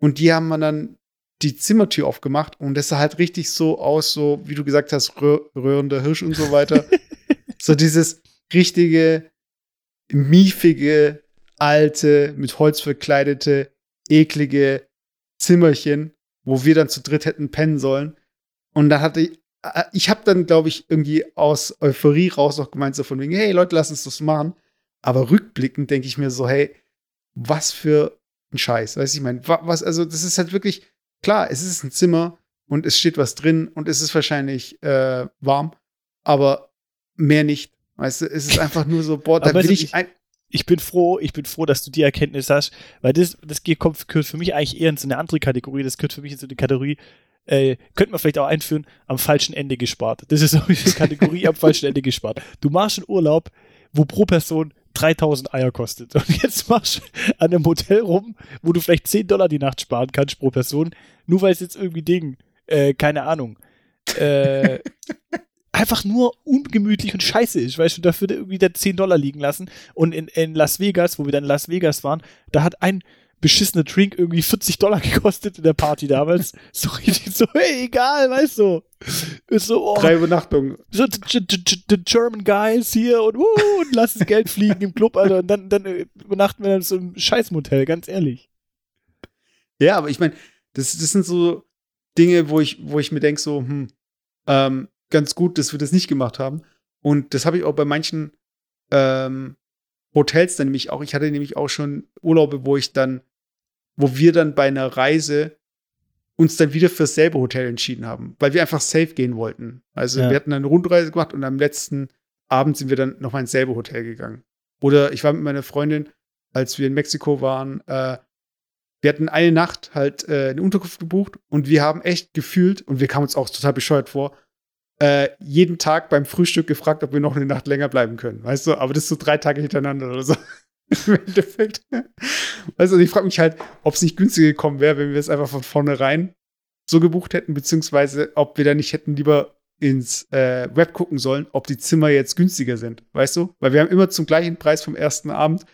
und die haben dann die Zimmertür aufgemacht und das sah halt richtig so aus, so wie du gesagt hast, rö röhrender Hirsch und so weiter. *laughs* so dieses richtige, miefige, alte, mit Holz verkleidete, eklige Zimmerchen, wo wir dann zu dritt hätten pennen sollen. Und da hatte ich, äh, ich habe dann, glaube ich, irgendwie aus Euphorie raus noch gemeint, so von wegen, hey Leute, lass uns das machen. Aber rückblickend denke ich mir so, hey, was für ein Scheiß. Weißt du, ich meine, was, also das ist halt wirklich, klar, es ist ein Zimmer und es steht was drin und es ist wahrscheinlich äh, warm, aber mehr nicht. Weißt du, es ist einfach nur so, boah, da will ich, ich- ein, Ich bin froh, ich bin froh, dass du die Erkenntnis hast, weil das, das gehört für mich eigentlich eher in so eine andere Kategorie. Das gehört für mich in so eine Kategorie, äh, könnte man vielleicht auch einführen, am falschen Ende gespart. Das ist so *laughs* eine Kategorie am falschen Ende gespart. Du machst einen Urlaub, wo pro Person 3000 Eier kostet. Und jetzt machst du an einem Hotel rum, wo du vielleicht 10 Dollar die Nacht sparen kannst pro Person, nur weil es jetzt irgendwie Ding, äh, keine Ahnung, äh, *laughs* einfach nur ungemütlich und scheiße ist, weißt du, dafür irgendwie da 10 Dollar liegen lassen. Und in, in Las Vegas, wo wir dann in Las Vegas waren, da hat ein beschissener Drink irgendwie 40 Dollar *laughs* gekostet in der Party damals. *laughs* so richtig so, hey, egal, weißt du. Ist so, oh, drei Übernachtungen. so the, German guys hier und, uh, und lass das Geld fliegen im Club, Alter. Und dann, dann äh, übernachten wir in so einem Scheißmotel, ganz ehrlich. Ja, aber ich meine, das, das sind so Dinge, wo ich, wo ich mir denke, so, hm, ähm, ganz gut, dass wir das nicht gemacht haben. Und das habe ich auch bei manchen ähm, Hotels dann nämlich auch. Ich hatte nämlich auch schon Urlaube, wo ich dann, wo wir dann bei einer Reise uns dann wieder fürs selbe Hotel entschieden haben, weil wir einfach safe gehen wollten. Also Ja. wir hatten eine Rundreise gemacht und am letzten Abend sind wir dann nochmal ins selbe Hotel gegangen. Oder ich war mit meiner Freundin, als wir in Mexiko waren, äh, wir hatten eine Nacht halt äh, eine Unterkunft gebucht und wir haben echt gefühlt, und wir kamen uns auch total bescheuert vor, äh, jeden Tag beim Frühstück gefragt, ob wir noch eine Nacht länger bleiben können. Weißt du, aber das ist so drei Tage hintereinander oder so. *laughs* Im Endeffekt. Weißt du, ich frage mich halt, ob es nicht günstiger gekommen wäre, wenn wir es einfach von vornherein so gebucht hätten, beziehungsweise ob wir da nicht hätten lieber ins äh, Web gucken sollen, ob die Zimmer jetzt günstiger sind. Weißt du? Weil wir haben immer zum gleichen Preis vom ersten Abend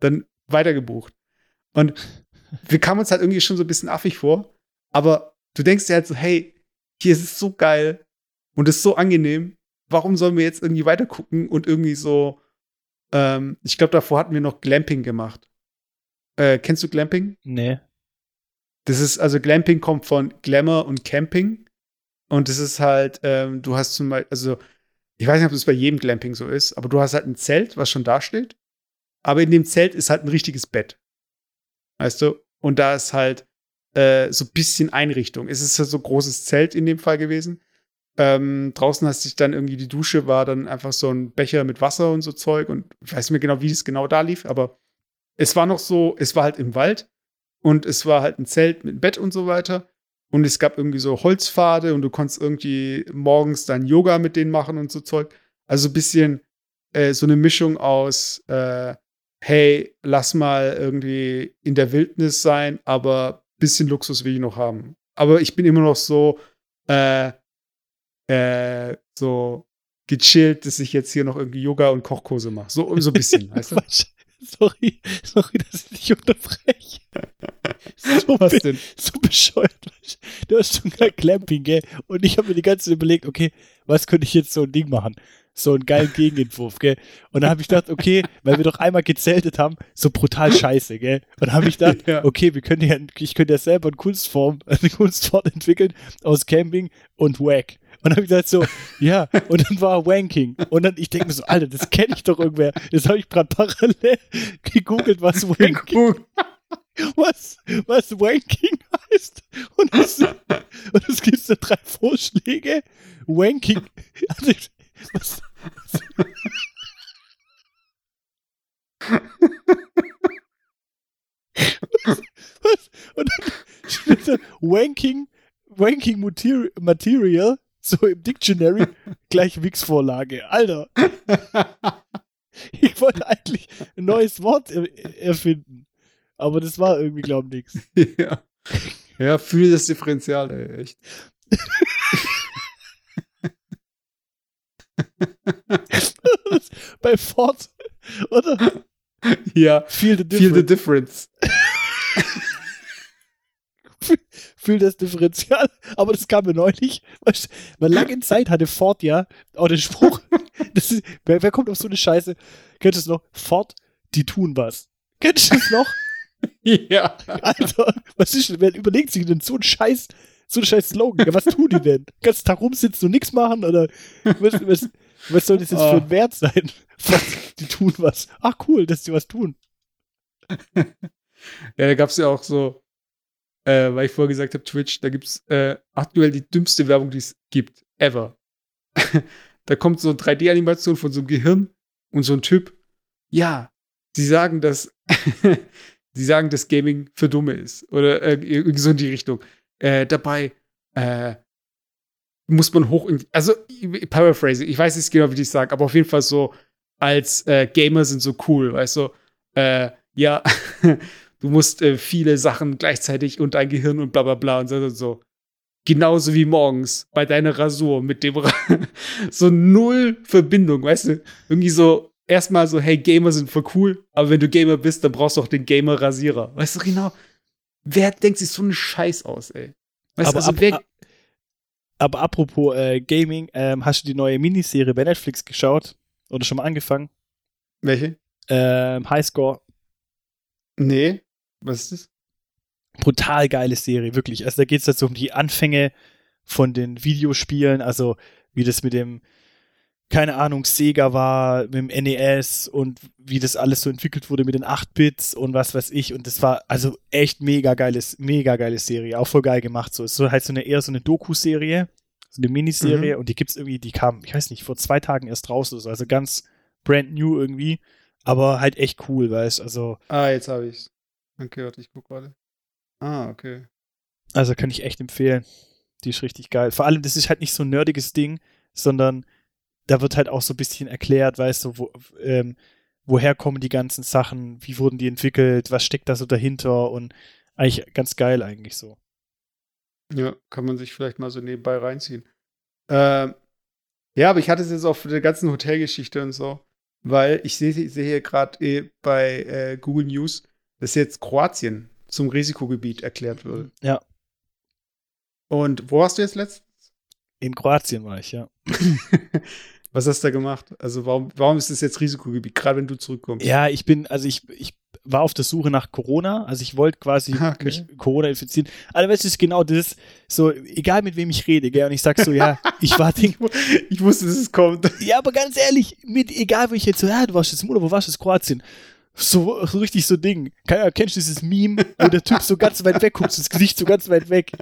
dann weitergebucht. Und wir kamen uns halt irgendwie schon so ein bisschen affig vor, aber du denkst dir halt so, hey, hier ist es so geil und es ist so angenehm. Warum sollen wir jetzt irgendwie weiter gucken und irgendwie so, ähm, ich glaube, davor hatten wir noch Glamping gemacht. Äh, kennst du Glamping? Nee. Das ist, also Glamping kommt von Glamour und Camping. Und das ist halt, ähm, du hast zum Beispiel, also, ich weiß nicht, ob das bei jedem Glamping so ist, aber du hast halt ein Zelt, was schon da steht. Aber in dem Zelt ist halt ein richtiges Bett. Weißt du? Und da ist halt äh, so ein bisschen Einrichtung. Es ist halt so ein großes Zelt in dem Fall gewesen. Ähm, draußen hast dich dann irgendwie die Dusche, war dann einfach so ein Becher mit Wasser und so Zeug. Und ich weiß nicht mehr genau, wie es genau da lief, aber es war noch so, es war halt im Wald und es war halt ein Zelt mit Bett und so weiter. Und es gab irgendwie so Holzpfade und du konntest irgendwie morgens dann Yoga mit denen machen und so Zeug. Also ein bisschen äh, so eine Mischung aus, äh, hey, lass mal irgendwie in der Wildnis sein, aber bisschen Luxus will ich noch haben. Aber ich bin immer noch so, äh, äh, so gechillt, dass ich jetzt hier noch irgendwie Yoga und Kochkurse mache. So, so ein bisschen, *laughs* weißt du? Sorry, sorry, dass ich dich unterbreche. *laughs* So, Was denn? so bescheuert. Du hast schon gerade Clamping, gell? Und ich habe mir die ganze Zeit überlegt, okay, was könnte ich jetzt so ein Ding machen? So einen geilen Gegenentwurf, gell? Und dann habe ich gedacht, okay, weil wir doch einmal gezeltet haben, so brutal scheiße, gell? Und dann habe ich gedacht, *laughs* Ja. okay, wir können ja, ich könnte ja selber eine Kunstform, eine Kunstform entwickeln aus Camping und Wack. Und dann habe ich gesagt so, ja, und dann war Wanking. Und dann, ich denke mir so, Alter, das kenne ich doch irgendwer. Das habe ich gerade parallel gegoogelt, was *laughs* Wanking, was, was Wanking heißt. Und es, und es gibt so drei Vorschläge. Wanking, also, was, was, was, und dann steht da Wanking, Wanking Material, *laughs* so im Dictionary, gleich Wix-Vorlage. Alter. Ich wollte eigentlich ein neues Wort er erfinden. Aber das war irgendwie, glaube ich, nichts. *laughs* Ja. Ja, fühle das Differential, ey, echt. Bei Ford, oder? Ja, Feel the feel the difference. *laughs* difference. Fühl das Differential. *laughs* Aber das kam mir neulich. Weil lange Zeit hatte Ford ja auch den Spruch. *laughs* Ist, wer, wer kommt auf so eine Scheiße? Kennst du es noch? Ford, die tun was. Kennst du es noch? *laughs* ja. Alter, was ist denn, wer überlegt sich denn so ein Scheiß, so ein Scheiß Slogan? Ja, was tun die denn? Den ganzen Tag rumsitzen und nichts machen? Oder was, was, was soll das jetzt für ein Wert sein? Die tun was. Ach cool, dass die was tun. Ja, da gab es ja auch so, äh, weil ich vorher gesagt habe, Twitch, da gibt es äh, aktuell die dümmste Werbung, die es gibt. Ever. *laughs* da kommt so eine 3D-Animation von so einem Gehirn und so ein Typ. Ja, sie sagen, dass *laughs* sie sagen, dass Gaming für Dumme ist. Oder äh, irgendwie so in die Richtung. Äh, dabei äh, muss man hoch. Also, Paraphrasing, ich weiß nicht genau, wie ich sage, aber auf jeden Fall so, als äh, Gamer sind so cool, weißt du? Äh, ja, *laughs* du musst äh, viele Sachen gleichzeitig und dein Gehirn und bla bla bla und so und so. Genauso wie morgens bei deiner Rasur mit dem Ra *laughs* so null Verbindung, weißt du? Irgendwie so erstmal so, hey, Gamer sind voll cool, aber wenn du Gamer bist, dann brauchst du auch den Gamer-Rasierer. Weißt du genau? Wer denkt sich so einen Scheiß aus, ey? Weißt Aber du, also ab- wer, ab- Aber apropos äh, Gaming, ähm, hast du die neue Miniserie bei Netflix geschaut? Oder schon mal angefangen? welche? Ähm, Highscore. Nee. Was ist das? Brutal geile Serie, wirklich. Also da geht es jetzt um die Anfänge von den Videospielen, also wie das mit dem, keine Ahnung, Sega war, mit dem NES und wie das alles so entwickelt wurde mit den 8-Bits und was weiß ich. Und das war also echt mega geiles, mega geile Serie. Auch voll geil gemacht. So ist so halt so eine eher so eine Doku-Serie, so eine Miniserie und die gibt's irgendwie, die kam, ich weiß nicht, vor zwei Tagen erst raus oder so, also ganz brand new irgendwie, aber halt echt cool, weißt also, Ah, jetzt habe ich's. Okay, warte, ich guck gerade. Ah, okay. also kann ich echt empfehlen. Die ist richtig geil. Vor allem, das ist halt nicht so ein nerdiges Ding, sondern da wird halt auch so ein bisschen erklärt, weißt du, wo, ähm, woher kommen die ganzen Sachen, wie wurden die entwickelt, was steckt da so dahinter und eigentlich ganz geil eigentlich so. Ja, kann man sich vielleicht mal so nebenbei reinziehen. Ähm, ja, aber ich hatte es jetzt auch für die ganzen Hotelgeschichte und so, weil ich sehe sehe hier gerade eh bei äh, Google News, dass jetzt Kroatien zum Risikogebiet erklärt wird. Ja. Und wo warst du jetzt letztens? In Kroatien war ich, ja. *laughs* Was hast du da gemacht? Also warum, warum ist es jetzt Risikogebiet, gerade wenn du zurückkommst? Ja, ich bin, also ich, ich war auf der Suche nach Corona, also ich wollte quasi Ah, okay. mich Corona infizieren. Aber weißt du, es ist genau das, so, egal mit wem ich rede, gell, und ich sag so, ja, *laughs* ich war Ding, Ich, wu- ich wusste, dass es kommt. Ja, aber ganz ehrlich, mit egal wo ich jetzt so, ja, du warst jetzt Urlaub, wo warst du jetzt Kroatien? So, so richtig so Ding. Keine Ahnung, kennst du dieses Meme, wo der Typ so ganz weit weg guckt, das Gesicht so ganz weit weg.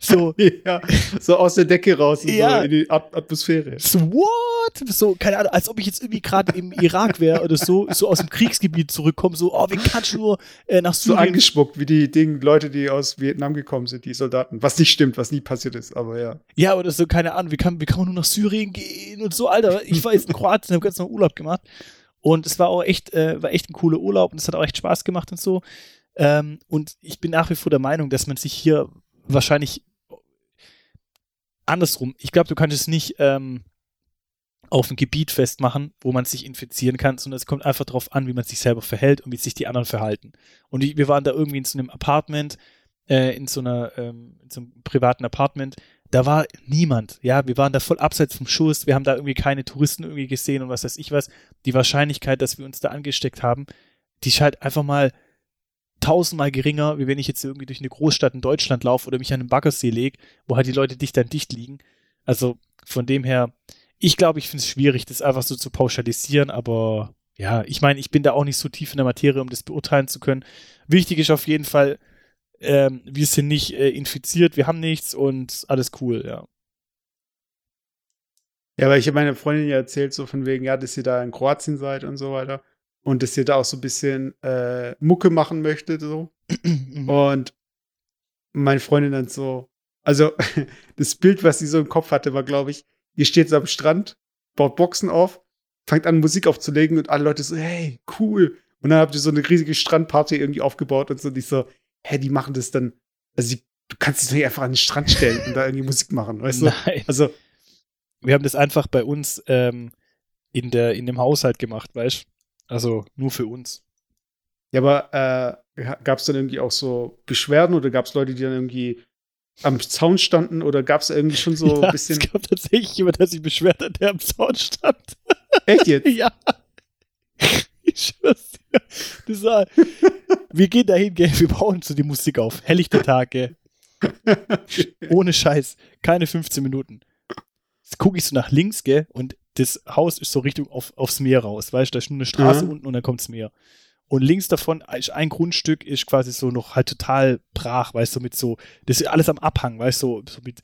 So, *laughs* ja, so aus der Decke raus Ja. so in die At Atmosphäre. so, what? So, keine Ahnung, als ob ich jetzt irgendwie gerade im Irak wäre oder so, so aus dem Kriegsgebiet zurückkomme, so, oh, wie kannst du nur äh, nach So Syrien? angespuckt, wie die Ding, Leute, die aus Vietnam gekommen sind, die Soldaten. Was nicht stimmt, was nie passiert ist, aber ja. Ja, oder so, keine Ahnung, wie kann, wie kann man nur nach Syrien gehen und so, Alter. Ich war jetzt in Kroatien, habe ganz noch Urlaub gemacht. Und es war auch echt, äh, war echt ein cooler Urlaub und es hat auch echt Spaß gemacht und so. Ähm, und ich bin nach wie vor der Meinung, dass man sich hier wahrscheinlich andersrum, ich glaube, du kannst es nicht ähm, auf ein Gebiet festmachen, wo man sich infizieren kann, sondern es kommt einfach darauf an, wie man sich selber verhält und wie sich die anderen verhalten. Und ich, wir waren da irgendwie in so einem Apartment, äh, in so einer, ähm, in so einem privaten Apartment, da war niemand. Ja, wir waren da voll abseits vom Schuss, wir haben da irgendwie keine Touristen irgendwie gesehen und was weiß ich was. Die Wahrscheinlichkeit, dass wir uns da angesteckt haben, die ist halt einfach mal tausendmal geringer, wie wenn ich jetzt irgendwie durch eine Großstadt in Deutschland laufe oder mich an einen Baggersee lege, wo halt die Leute dicht an dicht liegen. Also von dem her, ich glaube, ich finde es schwierig, das einfach so zu pauschalisieren, aber ja, ich meine, ich bin da auch nicht so tief in der Materie, um das beurteilen zu können. Wichtig ist auf jeden Fall, ähm, wir sind nicht äh, infiziert, wir haben nichts und alles cool, ja. Ja, weil ich habe meine Freundin ja erzählt, so von wegen, ja, dass ihr da in Kroatien seid und so weiter. Und dass ihr da auch so ein bisschen äh, Mucke machen möchtet, so. *clears throat* und meine Freundin dann so, also *laughs* das Bild, was sie so im Kopf hatte, war, glaube ich, ihr steht so am Strand, baut Boxen auf, fangt an, Musik aufzulegen und alle Leute so, hey, cool. Und dann habt ihr so eine riesige Strandparty irgendwie aufgebaut und so, die so, hä, die machen das dann, also die, du kannst dich nicht einfach an den Strand stellen und da irgendwie Musik machen, weißt du? Nein. Also, Wir haben das einfach bei uns ähm, in, der, in dem Haushalt gemacht, weißt Also nur für uns. ja, aber äh, gab es dann irgendwie auch so Beschwerden oder gab es Leute, die dann irgendwie am Zaun standen oder gab es irgendwie schon so *laughs* ja, ein bisschen. Es gab tatsächlich jemand, der sich beschwert hat, der am Zaun stand. Echt jetzt? *laughs* ja. Ich schwör's dir. Das war, wir gehen dahin, gell, wir bauen so die Musik auf. Helllichter Tag, gell. Ohne Scheiß. Keine 15 Minuten. Jetzt gucke ich so nach links, gell, und das Haus ist so Richtung auf, aufs Meer raus. Weißt du, da ist nur eine Straße Mhm. unten und dann kommt's Meer. Und links davon ist ein Grundstück, ist quasi so noch halt total brach, weißt du, mit so, das ist alles am Abhang, weißt du, so mit,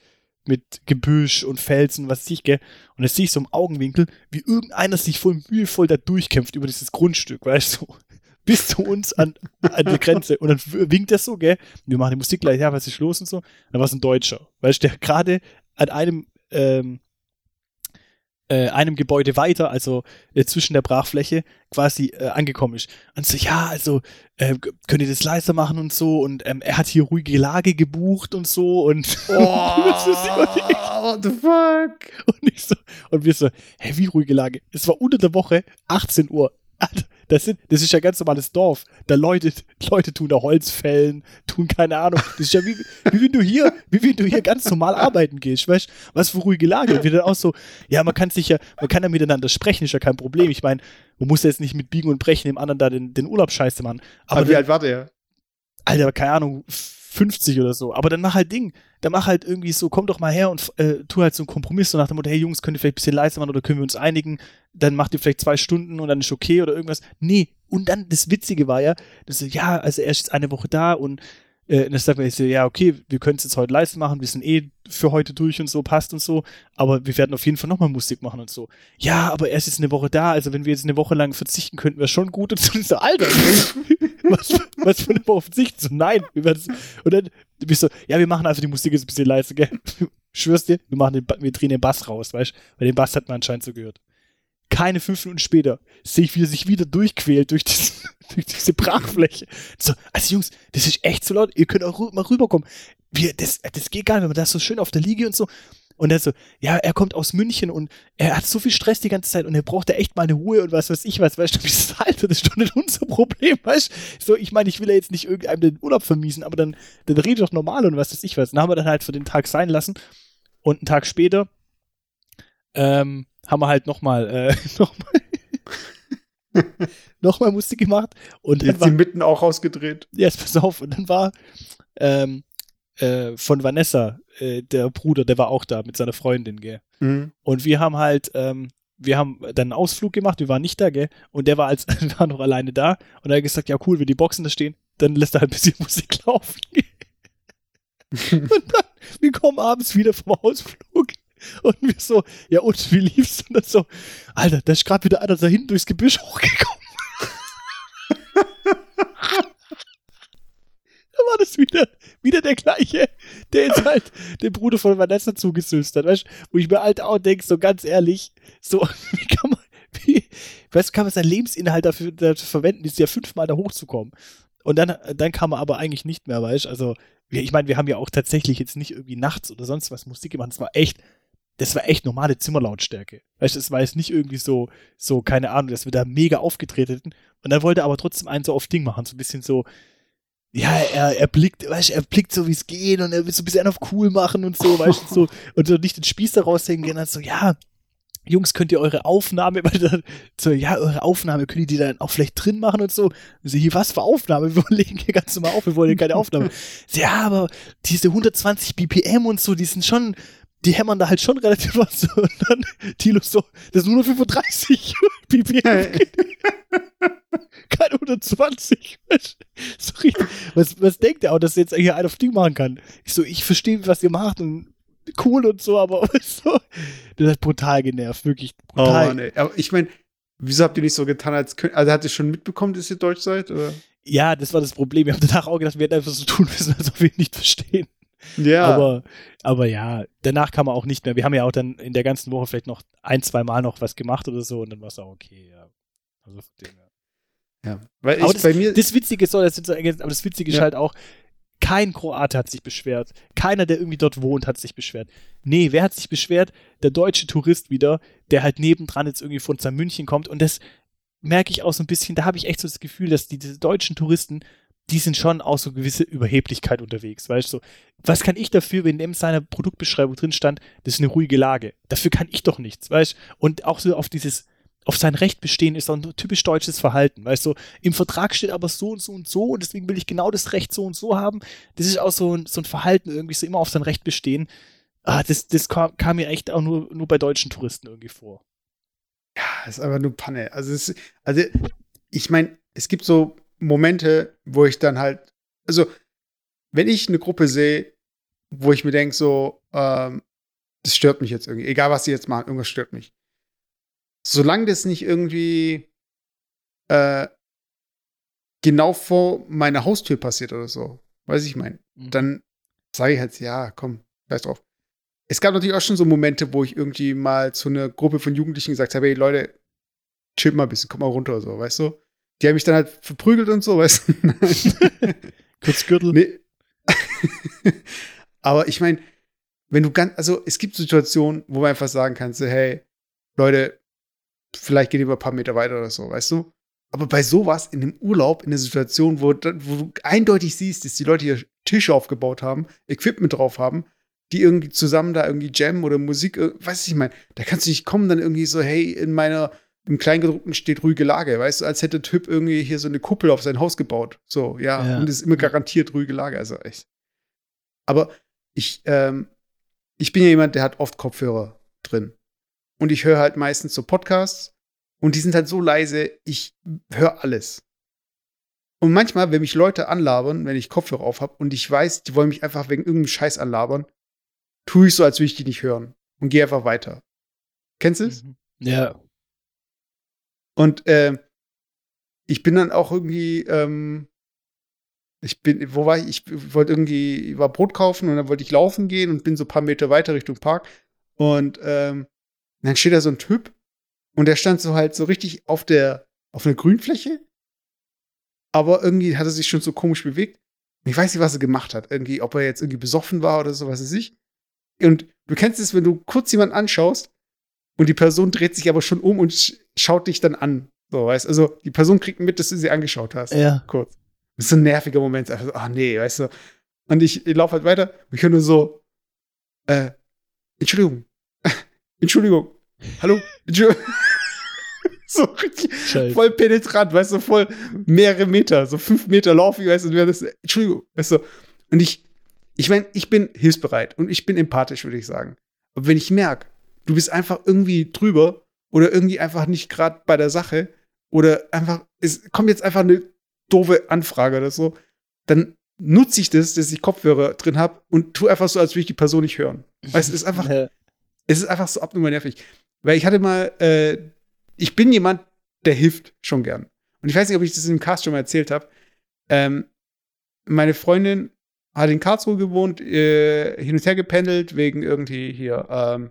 mit Gebüsch und Felsen, was ich, gell. Und das sehe ich so im Augenwinkel, wie irgendeiner sich voll mühevoll da durchkämpft über dieses Grundstück, weißt du, *laughs* bis zu uns an, an die Grenze. Und dann winkt er so, gell. Wir machen die Musik gleich, ja, was ist los und so. Dann war es ein Deutscher, weißt du, der gerade an einem, ähm, äh, einem Gebäude weiter, also äh, zwischen der Brachfläche, quasi äh, angekommen ist. Und so, ja, also äh, könnt ihr das leiser machen und so. Und ähm, er hat hier ruhige Lage gebucht und so. Und, *laughs* Oh, what the fuck? und, ich so, und wir so, hä, wie ruhige Lage? Es war unter der Woche 18 Uhr. Alter, Das, sind, das ist ja ganz normales Dorf. Da Leute, Leute tun da Holz fällen, tun keine Ahnung. Das ist ja wie, wie wenn du hier, wie wenn du hier ganz normal arbeiten gehst, weißt Was für ruhige Lage. Und wir dann auch so, ja, man kann sich ja, man kann ja miteinander sprechen, ist ja kein Problem. Ich meine, man muss ja jetzt nicht mit Biegen und Brechen dem anderen da den, den Urlaub scheiße machen. Aber Aber wie alt war der? Alter, keine Ahnung, 50 oder so. Aber dann mach halt Ding. Dann mach halt irgendwie so, komm doch mal her und äh, tu halt so einen Kompromiss, so nach dem Motto, hey Jungs, könnt ihr vielleicht ein bisschen leiser machen oder können wir uns einigen? Dann macht ihr vielleicht zwei Stunden und dann ist okay oder irgendwas. Nee. Und dann, das Witzige war ja, dass ja, also er ist jetzt eine Woche da und äh, und dann sagt man so, ja, okay, wir können es jetzt heute leise machen, wir sind eh für heute durch und so, passt und so, aber wir werden auf jeden Fall nochmal Musik machen und so. Ja, aber er ist jetzt eine Woche da, also wenn wir jetzt eine Woche lang verzichten könnten, wäre schon gut und so, so Alter, *laughs* was, was für eine Woche verzichten? So, nein, wir werden und dann bist du, ja, wir machen einfach die Musik jetzt ein bisschen leise, gell? *laughs* Schwörst dir, wir machen den, wir drehen den Bass raus, weißt du? Weil den Bass hat man anscheinend so gehört. Keine fünf Minuten später sehe ich, wie er sich wieder durchquält durch, diesen, *laughs* durch diese Brachfläche. So, also Jungs, das ist echt zu laut, ihr könnt auch mal rüberkommen. Wir, das, das geht gar nicht, wenn man da so schön auf der Liege und so. Und er so, ja, er kommt aus München und er hat so viel Stress die ganze Zeit und er braucht da echt mal eine Ruhe und was weiß ich was, weißt du, *laughs* wie das Alter, das ist doch nicht unser Problem, weißt du? So, ich meine, ich will ja jetzt nicht irgendeinem den Urlaub vermiesen, aber dann, dann rede doch normal und was weiß ich was. Dann haben wir dann halt für den Tag sein lassen und einen Tag später ähm, haben wir halt nochmal, äh, *laughs* nochmal, nochmal *laughs* Musik gemacht und Jetzt war, die Mitten auch rausgedreht. ja, jetzt pass auf, und dann war ähm, äh, von Vanessa, äh, der Bruder, der war auch da mit seiner Freundin, gell. Mhm. Und wir haben halt, ähm, wir haben dann einen Ausflug gemacht, wir waren nicht da, gell? Und der war als *laughs* war noch alleine da und er hat gesagt, ja cool, wenn die Boxen da stehen, dann lässt er halt ein bisschen Musik laufen. und dann, wir kommen abends wieder vom Ausflug und wir so, ja und, wie lief's? Und dann so, Alter, da ist gerade wieder einer da hinten durchs Gebüsch *laughs* hochgekommen. da war das wieder, wieder der gleiche, der jetzt halt den Bruder von Vanessa zugesülzt hat, weißt du? Wo ich mir halt auch denke, so ganz ehrlich, so, *laughs* wie kann man, wie, weißt du, kann man seinen Lebensinhalt dafür, dafür verwenden, ist ja fünfmal da hochzukommen. Und dann, dann kam er aber eigentlich nicht mehr, weißt du? Also, ich meine, wir haben ja auch tatsächlich jetzt nicht irgendwie nachts oder sonst was Musik gemacht. Das war echt, das war echt normale Zimmerlautstärke. Weißt du, es war jetzt nicht irgendwie so, so, keine Ahnung, dass wir da mega aufgetreten hätten. Und dann wollte er aber trotzdem einen so auf Ding machen, so ein bisschen so, ja, er, er blickt, weißt du, er blickt so, wie es geht und er will so ein bisschen auf cool machen und so, weißt du, so, *laughs* und so nicht den Spieß da raushängen gehen, dann so, ja, Jungs, könnt ihr eure Aufnahme, *laughs* so, ja, eure Aufnahme, könnt ihr die dann auch vielleicht drin machen und so. Und so, hier, was für Aufnahme? Wir *laughs* legen hier ganz normal auf, wir wollen hier keine Aufnahme. So, ja, aber diese 120 BPM und so, die sind schon, die hämmern da halt schon relativ was. *laughs* Und dann Tilo so, das ist nur noch 35 ppm. Keine 120. So richtig, was, was denkt er auch, dass er jetzt hier einen auf Ding machen kann? Ich so, ich verstehe, was ihr macht und cool und so, aber *laughs* so, das hat brutal genervt, wirklich brutal. Oh Mann, ey. Aber ich meine, wieso habt ihr nicht so getan, als könnt, also hat ihr schon mitbekommen, dass ihr Deutsch seid? Oder? Ja, das war das Problem. Wir haben danach auch gedacht, wir hätten einfach so tun müssen, als ob wir ihn nicht verstehen. Ja. Aber, aber ja, danach kam er auch nicht mehr. Wir haben ja auch dann in der ganzen Woche vielleicht noch ein, zwei Mal noch was gemacht oder so und dann war es auch okay, ja. Also von dem her. ja. Weil Aber ich das, bei mir. das Witzige ist, so, das ist, aber das Witzige ist Ja. halt auch, kein Kroate hat sich beschwert. Keiner, der irgendwie dort wohnt, hat sich beschwert. Nee, wer hat sich beschwert? Der deutsche Tourist wieder, der halt nebendran jetzt irgendwie von München kommt. Und das merke ich auch so ein bisschen, da habe ich echt so das Gefühl, dass die, diese deutschen Touristen, die sind schon auch so gewisse Überheblichkeit unterwegs. Weißt du, so, was kann ich dafür, wenn in seiner Produktbeschreibung drin stand, das ist eine ruhige Lage? Dafür kann ich doch nichts, weißt? Und auch so auf dieses, auf sein Recht bestehen ist auch ein typisch deutsches Verhalten. Weißt du, im Vertrag steht aber so und so und so und deswegen will ich genau das Recht so und so haben. Das ist auch so ein, so ein Verhalten, irgendwie so immer auf sein Recht bestehen. Ah, das, das kam, kam mir echt auch nur, nur bei deutschen Touristen irgendwie vor. Ja, ist einfach nur Panne. Also, es, also ich meine, es gibt so Momente, wo ich dann halt, also, wenn ich eine Gruppe sehe, wo ich mir denke, so, ähm, das stört mich jetzt irgendwie, egal was sie jetzt machen, irgendwas stört mich. Solange das nicht irgendwie äh, genau vor meiner Haustür passiert oder so, weiß ich mein, Mhm. dann sage ich halt, ja, komm, scheiß drauf. Es gab natürlich auch schon so Momente, wo ich irgendwie mal zu einer Gruppe von Jugendlichen gesagt habe, hey Leute, chill mal ein bisschen, komm mal runter oder so, weißt du? Die haben mich dann halt verprügelt und so, weißt du? *laughs* *laughs* Kurz Gürtel. nee. *laughs* Aber ich meine, wenn du ganz, also es gibt Situationen, wo man einfach sagen kannst, hey, Leute, vielleicht geht ihr mal ein paar Meter weiter oder so, weißt du? Aber bei sowas in einem Urlaub, in der Situation, wo, wo du eindeutig siehst, dass die Leute hier Tische aufgebaut haben, Equipment drauf haben, die irgendwie zusammen da irgendwie jammen oder Musik, äh, weißt du, ich meine, da kannst du nicht kommen, dann irgendwie so, hey, in meiner, im Kleingedruckten steht ruhige Lage, weißt du, als hätte der Typ irgendwie hier so eine Kuppel auf sein Haus gebaut. So, ja, Ja. und es ist immer garantiert ruhige Lage, also echt. Aber ich, ähm, ich bin ja jemand, der hat oft Kopfhörer drin. Und ich höre halt meistens so Podcasts und die sind halt so leise, ich höre alles. Und manchmal, wenn mich Leute anlabern, wenn ich Kopfhörer auf habe und ich weiß, die wollen mich einfach wegen irgendeinem Scheiß anlabern, tue ich so, als würde ich die nicht hören und gehe einfach weiter. Kennst du es? Mhm. Ja. Und ähm, ich bin dann auch irgendwie, ähm, ich bin, wo war ich? Ich wollte irgendwie, ich war Brot kaufen und dann wollte ich laufen gehen und bin so ein paar Meter weiter Richtung Park. Und ähm, dann steht da so ein Typ und der stand so halt so richtig auf der, auf einer Grünfläche. Aber irgendwie hat er sich schon so komisch bewegt. Und ich weiß nicht, was er gemacht hat. Irgendwie, ob er jetzt irgendwie besoffen war oder so, was weiß ich. Und du kennst es, wenn du kurz jemanden anschaust und die Person dreht sich aber schon um und schaut dich dann an. So, weißt Also, die Person kriegt mit, dass du sie angeschaut hast. Ja. Kurz. Das ist ein nerviger Moment. Einfach so, ach nee, weißt du. Und ich, ich laufe halt weiter ich höre nur so, äh, Entschuldigung. *laughs* Entschuldigung. Hallo? Entschuldigung. *laughs* so richtig Scheiße. voll penetrant, weißt du, voll mehrere Meter, so fünf Meter laufe ich, weißt du, und das, Entschuldigung, weißt du. Und ich, ich meine, ich bin hilfsbereit und ich bin empathisch, würde ich sagen. Aber wenn ich merke, du bist einfach irgendwie drüber oder irgendwie einfach nicht gerade bei der Sache oder einfach, es kommt jetzt einfach eine doofe Anfrage oder so, dann nutze ich das, dass ich Kopfhörer drin habe und tu einfach so, als würde ich die Person nicht hören. Weißt du, es ist einfach, *laughs* es ist einfach so abnormal nervig. Weil ich hatte mal, äh, ich bin jemand, der hilft schon gern. Und ich weiß nicht, ob ich das im Cast schon mal erzählt habe. Ähm, meine Freundin hat in Karlsruhe gewohnt, äh, hin und her gependelt, wegen irgendwie hier, ähm,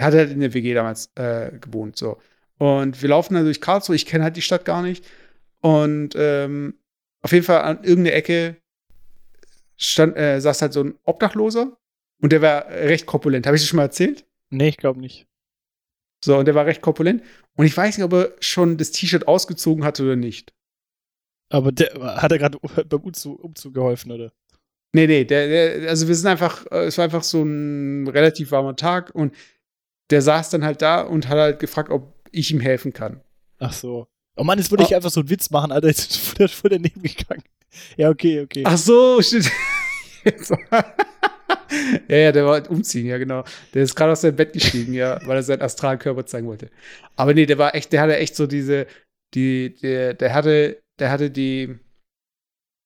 hat halt in der WG damals äh, gewohnt, so. Und wir laufen dann durch Karlsruhe, ich kenne halt die Stadt gar nicht. Und ähm, auf jeden Fall an irgendeiner Ecke stand, äh, saß halt so ein Obdachloser und der war recht korpulent. Habe ich das schon mal erzählt? Nee, ich glaube nicht. So, und der war recht korpulent. Und ich weiß nicht, ob er schon das T-Shirt ausgezogen hatte oder nicht. Aber der, hat er gerade *laughs* beim Umzug, Umzug geholfen, oder? Nee, nee, der, der, also wir sind einfach, äh, es war einfach so ein relativ warmer Tag und der saß dann halt da und hat halt gefragt, ob ich ihm helfen kann. Ach so. Oh Mann, jetzt würde ich Oh. einfach so einen Witz machen, Alter. *laughs* Jetzt ist voll, voll daneben gegangen. Ja, okay, okay. Ach so, stimmt. *laughs* Jetzt- *laughs* ja, ja, der war umziehen, ja, genau. Der ist gerade aus seinem Bett gestiegen, ja, weil er seinen astralen Körper zeigen wollte. Aber nee, der war echt, der hatte echt so diese, die, der, der hatte, der hatte die,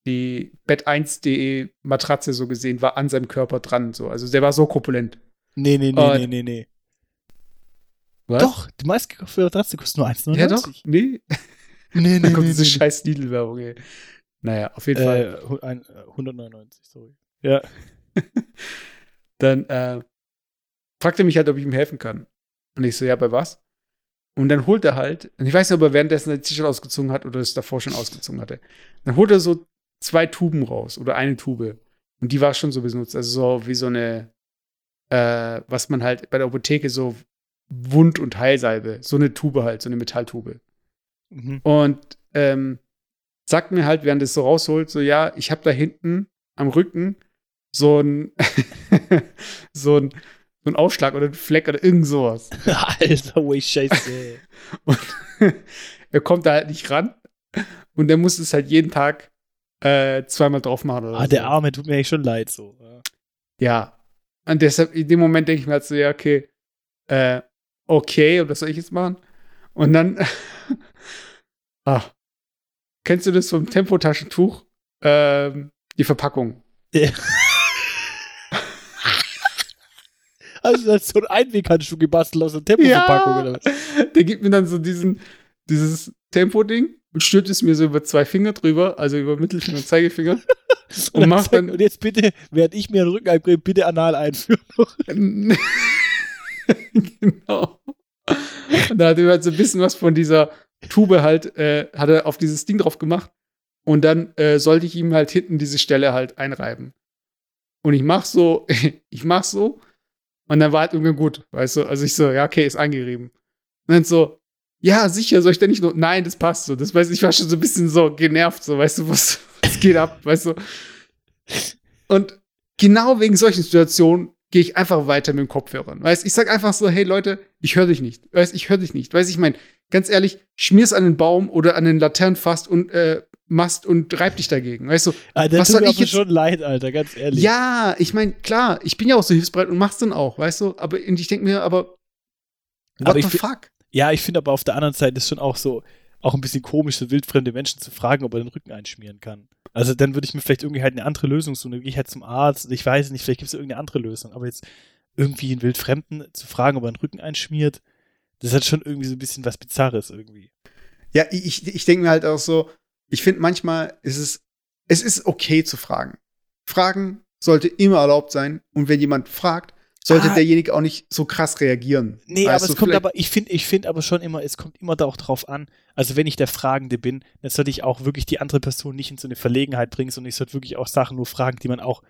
die Bett1.de Matratze so gesehen, war an seinem Körper dran, so. Also der war so korpulent. Nee, nee, nee, Und- nee, nee, nee. Was? Doch, die meistgekaufte Matratze kostet nur 1,99. Ja, doch. Nee, *laughs* Nee, nee, kommt nee, diese nee. scheiß Lidl-Werbung, ey. Naja, auf jeden Fall. Äh, hu- ein- äh, 199, sorry. Ja. *laughs* Dann äh, fragt er mich halt, ob ich ihm helfen kann. Und ich so, ja, bei was? Und dann holt er halt, und ich weiß nicht, ob er währenddessen ein T-Shirt ausgezogen hat oder es davor schon ausgezogen hatte. Dann holt er so zwei Tuben raus oder eine Tube. Und die war schon so benutzt. Also so wie so eine, äh, was man halt bei der Apotheke so Wund- und Heilsalbe. So eine Tube halt, so eine Metalltube. Mhm. Und ähm, sagt mir halt, während es so rausholt, so ja, ich habe da hinten am Rücken so ein *laughs* so ein so ein Ausschlag oder ein Fleck oder irgend sowas. *laughs* Alter, way scheiße. *laughs* Und er kommt da halt nicht ran und er muss es halt jeden Tag äh, zweimal drauf machen. Oder ah, so. der Arme tut mir eigentlich schon leid, so. Ja. Ja. Und deshalb, in dem Moment denke ich mir halt so, ja, okay, äh, okay, und was soll ich jetzt machen? Und dann, *laughs* ah, kennst du das vom Tempotaschentuch? Ähm, die Verpackung. *laughs* Also, das ist so ein Einweghandschuh gebastelt aus einer Tempoverpackung oder was? *laughs* Der gibt mir dann so diesen, dieses Tempo-Ding und stülpt es mir so über zwei Finger drüber, also über Mittelfinger und Zeigefinger. Und, dann macht dann- und jetzt bitte, während ich mir den Rücken einbringe, bitte anal einführen. *laughs* genau. Und da hat er halt so ein bisschen was von dieser Tube halt, äh, hat er auf dieses Ding drauf gemacht. Und dann äh, sollte ich ihm halt hinten diese Stelle halt einreiben. Und ich mach so, *laughs* ich mach so. Und dann war halt irgendwie gut, weißt du? Also ich so, ja, okay, ist eingerieben. Und dann so, ja, sicher, soll ich da nicht nur, nein, das passt so. Das weiß ich, war schon so ein bisschen so genervt, so, weißt du, was, *laughs* was geht ab, weißt du? Und genau wegen solchen Situationen gehe ich einfach weiter mit dem Kopfhörern. Weißt, ich sag einfach so, hey Leute, ich höre dich nicht. Weißt, ich höre dich nicht. Weißt, ich meine, ganz ehrlich, schmier's an den Baum oder an den Laternenfast und äh, Mast und reib dich dagegen. Weißt du? Ah, das Was tut soll mir ich jetzt- schon leid, Alter, ganz ehrlich. Ja, ich meine, klar, ich bin ja auch so hilfsbereit und mach's dann auch, weißt du? Aber und ich denke mir, aber what Aber the fuck? Ja, ich finde aber auf der anderen Seite ist schon auch so, auch ein bisschen komisch, so wildfremde Menschen zu fragen, ob er den Rücken einschmieren kann. Also dann würde ich mir vielleicht irgendwie halt eine andere Lösung suchen. Dann gehe ich halt zum Arzt. Ich weiß nicht, vielleicht gibt es irgendeine andere Lösung. Aber jetzt irgendwie einen Wildfremden zu fragen, ob er den Rücken einschmiert, das hat schon irgendwie so ein bisschen was Bizarres irgendwie. Ja, ich, ich denke mir halt auch so, ich finde manchmal ist es, es ist okay zu fragen. Fragen sollte immer erlaubt sein. Und wenn jemand fragt, sollte Ah. derjenige auch nicht so krass reagieren. Nee, Weißt aber es kommt aber, ich finde, ich finde aber schon immer, es kommt immer da auch drauf an. Also wenn ich der Fragende bin, dann sollte ich auch wirklich die andere Person nicht in so eine Verlegenheit bringen, sondern ich sollte wirklich auch Sachen nur fragen, die man auch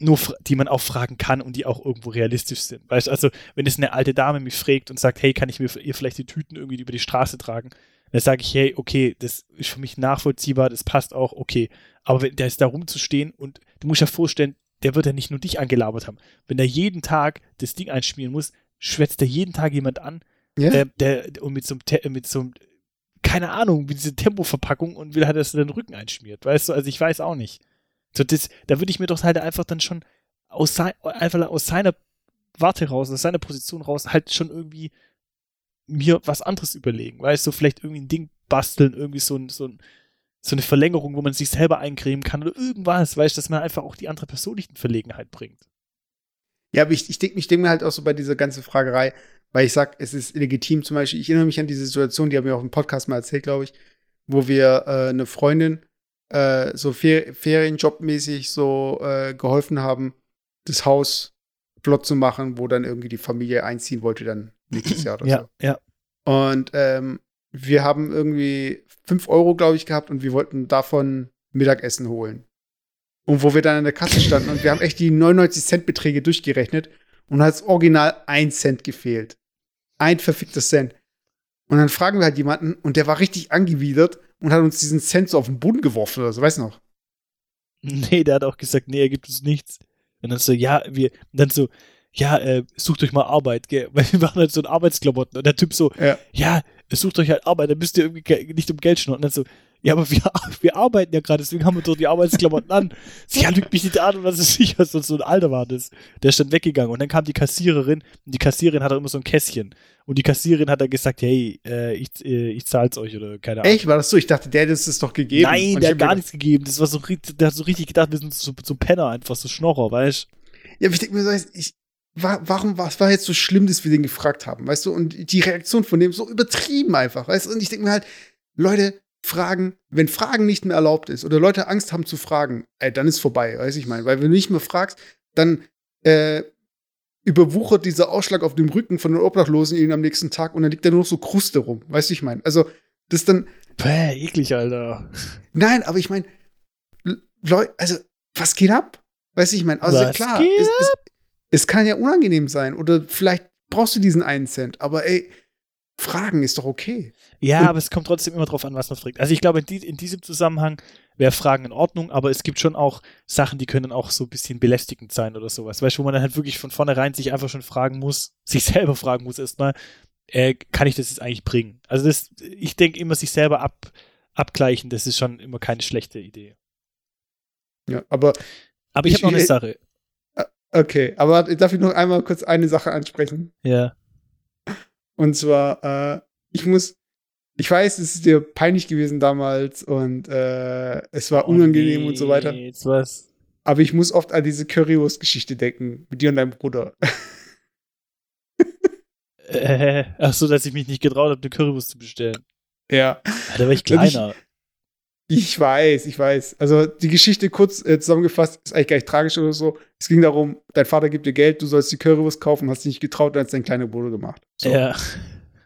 nur, die man auch fragen kann und die auch irgendwo realistisch sind. Weißt du, also wenn es eine alte Dame mich fragt und sagt, hey, kann ich mir ihr vielleicht die Tüten irgendwie über die Straße tragen? Dann sage ich, hey, okay, das ist für mich nachvollziehbar, das passt auch, okay. Aber wenn der ist da rumzustehen und du musst ja vorstellen, der wird ja nicht nur dich angelabert haben. Wenn der jeden Tag das Ding einschmieren muss, schwätzt der jeden Tag jemand an, Ja? äh, der, und mit so einem, mit so einem, keine Ahnung, mit dieser Tempoverpackung und will halt, dass er den Rücken einschmiert. Weißt du, also ich weiß auch nicht. So, das, da würde ich mir doch halt einfach dann schon aus, sein, einfach aus seiner Warte raus, aus seiner Position raus, halt schon irgendwie mir was anderes überlegen. Weißt du, vielleicht irgendwie ein Ding basteln, irgendwie so, ein, so, ein, so eine Verlängerung, wo man sich selber eincremen kann oder irgendwas, weißt du, dass man einfach auch die andere Person nicht in Verlegenheit bringt. Ja, aber ich, ich denke ich denk mir halt auch so bei dieser ganzen Fragerei, weil ich sag, es ist legitim zum Beispiel, ich erinnere mich an diese Situation, die haben wir auch im Podcast mal erzählt, glaube ich, wo wir äh, eine Freundin äh, so Fer Ferienjobmäßig so äh, geholfen haben, das Haus flott zu machen, wo dann irgendwie die Familie einziehen wollte dann nächstes Jahr oder Ja, so. ja. Und ähm, wir haben irgendwie 5 Euro, glaube ich, gehabt und wir wollten davon Mittagessen holen. Und wo wir dann an der Kasse standen und wir haben echt die 99 Cent Beträge durchgerechnet und hat original ein Cent gefehlt. Ein verfickter Cent. Und dann fragen wir halt jemanden und der war richtig angewidert und hat uns diesen Cent so auf den Boden geworfen oder so, weißt du noch? Nee, der hat auch gesagt, nee, er gibt uns nichts. Und dann so, ja, wir, und dann so, ja, äh, sucht euch mal Arbeit, gell? *laughs* Weil wir machen halt so ein Arbeitsklamotten. Und der Typ so, Ja. ja, sucht euch halt Arbeit, dann müsst ihr irgendwie ge- nicht um Geld schnurren. Und dann so, Ja, aber wir, *laughs* wir arbeiten ja gerade, deswegen haben wir doch die Arbeitsklamotten an. *laughs* Sie ja, lügt mich nicht an und was ist sicher, so, so ein Alter war das. Der ist dann weggegangen und dann kam die Kassiererin und die Kassiererin hat immer so ein Kästchen. Und die Kassiererin hat dann gesagt, hey, äh, ich, äh, ich zahl's euch oder keine Ahnung. Echt? War das so? Ich dachte, der hat es doch gegeben. Nein, Und der hat gar nichts gegeben. Das war so, richtig- der hat so richtig gedacht, wir sind so, so Penner, einfach so Schnorrer, weißt du? Ja, aber ich denke mir so, ich, wa- warum, was war jetzt so schlimm, dass wir den gefragt haben, weißt du? Und die Reaktion von dem so übertrieben einfach, weißt du? Und ich denke mir halt, Leute, Fragen, wenn Fragen nicht mehr erlaubt ist oder Leute Angst haben zu fragen, ey, dann ist vorbei, weißt du, ich meine, weil wenn du nicht mehr fragst, dann äh, überwuchert dieser Ausschlag auf dem Rücken von den Obdachlosen ihn am nächsten Tag und dann liegt da nur noch so Kruste rum, weißt du, ich meine. Also, das ist dann, Bäh, eklig, Alter. Nein, aber ich meine, Leute, also, was geht ab? Weißt du, ich meine, also Was klar, geht es, es, es kann ja unangenehm sein oder vielleicht brauchst du diesen einen Cent, aber ey, Fragen ist doch okay. Ja, Und- aber es kommt trotzdem immer drauf an, was man fragt. Also ich glaube, in, die, in diesem Zusammenhang wäre Fragen in Ordnung, aber es gibt schon auch Sachen, die können auch so ein bisschen belästigend sein oder sowas. Weißt du, wo man dann halt wirklich von vornherein sich einfach schon fragen muss, *laughs* sich selber fragen muss erstmal, äh, kann ich das jetzt eigentlich bringen? Also das, ich denke immer, sich selber ab, abgleichen, das ist schon immer keine schlechte Idee. Ja, aber Aber ich, Ich- habe noch eine Sache. Okay, aber darf ich noch einmal kurz eine Sache ansprechen? Ja. Und zwar, äh, ich muss, ich weiß, es ist dir peinlich gewesen damals und äh, es war unangenehm und so weiter, Oh Jetzt was. aber ich muss oft an diese Currywurst-Geschichte denken mit dir und deinem Bruder. *laughs* Äh, ach so, dass ich mich nicht getraut habe, eine Currywurst zu bestellen. ja. Da war ich Glaub ich- kleiner. Ich weiß, ich weiß. Also die Geschichte kurz äh, zusammengefasst ist eigentlich gar nicht tragisch oder so. Es ging darum, dein Vater gibt dir Geld, du sollst die Currywurst kaufen, hast dich nicht getraut, dann hat dein kleiner Bruder gemacht. So. Ja.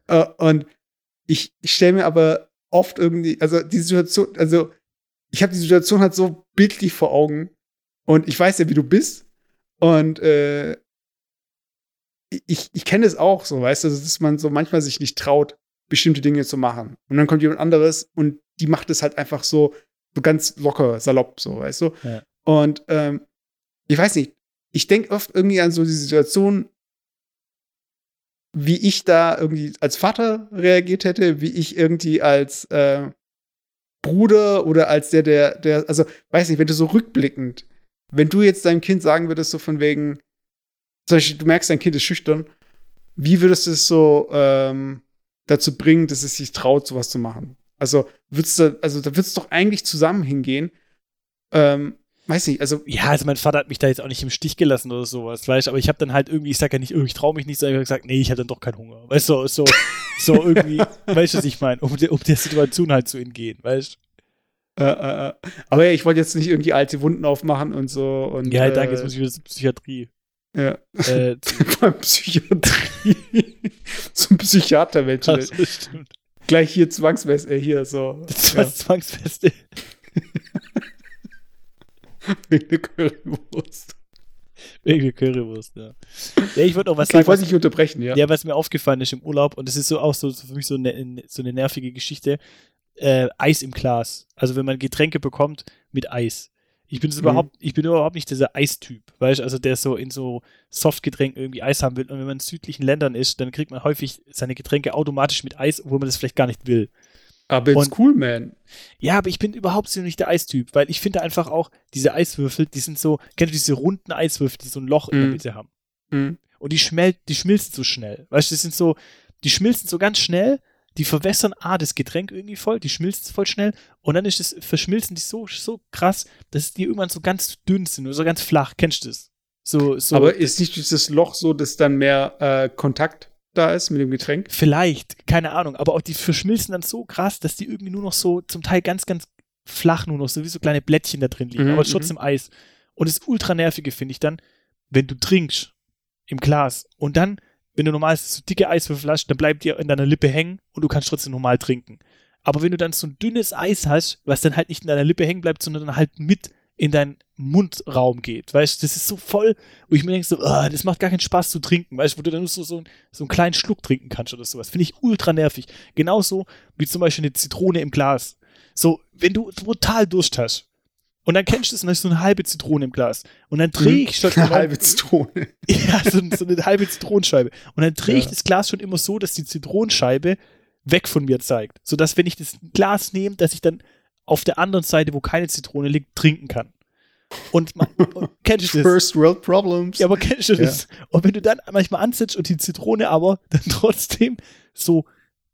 Äh, und ich, ich stelle mir aber oft irgendwie, also die Situation, also ich habe die Situation halt so bildlich vor Augen und ich weiß ja, wie du bist und äh, ich, ich kenne es auch so, weißt du, dass man so manchmal sich nicht traut, bestimmte Dinge zu machen. Und dann kommt jemand anderes und die macht es halt einfach so, so ganz locker, salopp, so, weißt du? Ja. Und ähm, ich weiß nicht, ich denke oft irgendwie an so die Situation, wie ich da irgendwie als Vater reagiert hätte, wie ich irgendwie als äh, Bruder oder als der, der, der, also weiß nicht, wenn du so rückblickend, wenn du jetzt deinem Kind sagen würdest, so von wegen, zum Beispiel, du merkst, dein Kind ist schüchtern, wie würdest du es so ähm, dazu bringen, dass es sich traut, sowas zu machen? Also, würdest du, also da würdest doch eigentlich zusammen hingehen. Ähm, weiß nicht, also Ja, also mein Vater hat mich da jetzt auch nicht im Stich gelassen oder sowas, weißt du, aber ich habe dann halt irgendwie, ich sag ja nicht, oh, ich traue mich nicht, sondern ich habe gesagt, nee, ich hatte dann doch keinen Hunger. Weißt du, so, so *laughs* irgendwie, weißt du, was ich meine, um, der- um der Situation halt zu entgehen, weißt Äh, äh, äh. aber ja, ich wollte jetzt nicht irgendwie alte Wunden aufmachen und so. Und, du? Ja, danke, jetzt äh, muss ich wieder zur Psychiatrie. Ja. Äh, *laughs* Beim Psychiatrie. *laughs* Zum Psychiater, Mensch. das stimmt. Gleich hier Zwangsmess, äh, hier so. Das Zwangsfeste. *laughs* Wegen der Currywurst. Wegen der Currywurst, ja. Ja, ich wollte noch was Okay, ich sagen. wollte Was, dich unterbrechen, ja. ja, was mir aufgefallen ist im Urlaub, und das ist so auch so, so für mich so eine, so eine nervige Geschichte, äh, Eis im Glas. Also wenn man Getränke bekommt mit Eis. Ich bin Mhm. überhaupt, ich bin überhaupt nicht dieser Eistyp, weißt du, also der so in so Softgetränken irgendwie Eis haben will. Und wenn man in südlichen Ländern ist, dann kriegt man häufig seine Getränke automatisch mit Eis, obwohl man das vielleicht gar nicht will. Aber it's Und- cool, man. Ja, aber ich bin überhaupt so nicht der Eistyp, weil ich finde einfach auch, diese Eiswürfel, die sind so, kennst du diese runden Eiswürfel, die so ein Loch in der Mhm. Mitte haben? Mhm. Und die schmelt, die schmilzen so schnell. Weißt du, das sind so, die schmilzen so ganz schnell, die verwässern A, das Getränk irgendwie voll, die schmilzen voll schnell und dann ist das, verschmilzen die so, so krass, dass die irgendwann so ganz dünn sind oder so ganz flach. Kennst du das? So, so. Aber ist nicht dieses Loch so, dass dann mehr äh, Kontakt da ist mit dem Getränk? Vielleicht, keine Ahnung, aber auch die verschmilzen dann so krass, dass die irgendwie nur noch so zum Teil ganz, ganz flach nur noch, so wie so kleine Blättchen da drin liegen, Mhm, aber mhm. trotzdem Eis. Und das ultra nervige finde ich dann, wenn du trinkst im Glas und dann, wenn du normal so dicke Eiswürfel hast, dann bleibt dir in deiner Lippe hängen und du kannst trotzdem normal trinken. Aber wenn du dann so ein dünnes Eis hast, was dann halt nicht in deiner Lippe hängen bleibt, sondern dann halt mit in deinen Mundraum geht, weißt du, das ist so voll, wo ich mir denke so, ah, das macht gar keinen Spaß zu trinken, weißt du, wo du dann nur so, so, so einen kleinen Schluck trinken kannst oder sowas. Finde ich ultra nervig. Genauso wie zum Beispiel eine Zitrone im Glas. So, wenn du total Durst hast und dann kennst du es und dann ist so eine halbe Zitrone im Glas und dann drehe ich schon *laughs* Eine halbe Zitrone. *laughs* ja, so, so eine halbe Zitronenscheibe. Und dann drehe ich Ja. das Glas schon immer so, dass die Zitronenscheibe weg von mir zeigt. Sodass, wenn ich das Glas nehme, dass ich dann auf der anderen Seite, wo keine Zitrone liegt, trinken kann. Und, man, kennst du das? First World Problems. Ja, aber kennst du das? Und wenn du dann manchmal ansetzt und die Zitrone aber *laughs* dann trotzdem so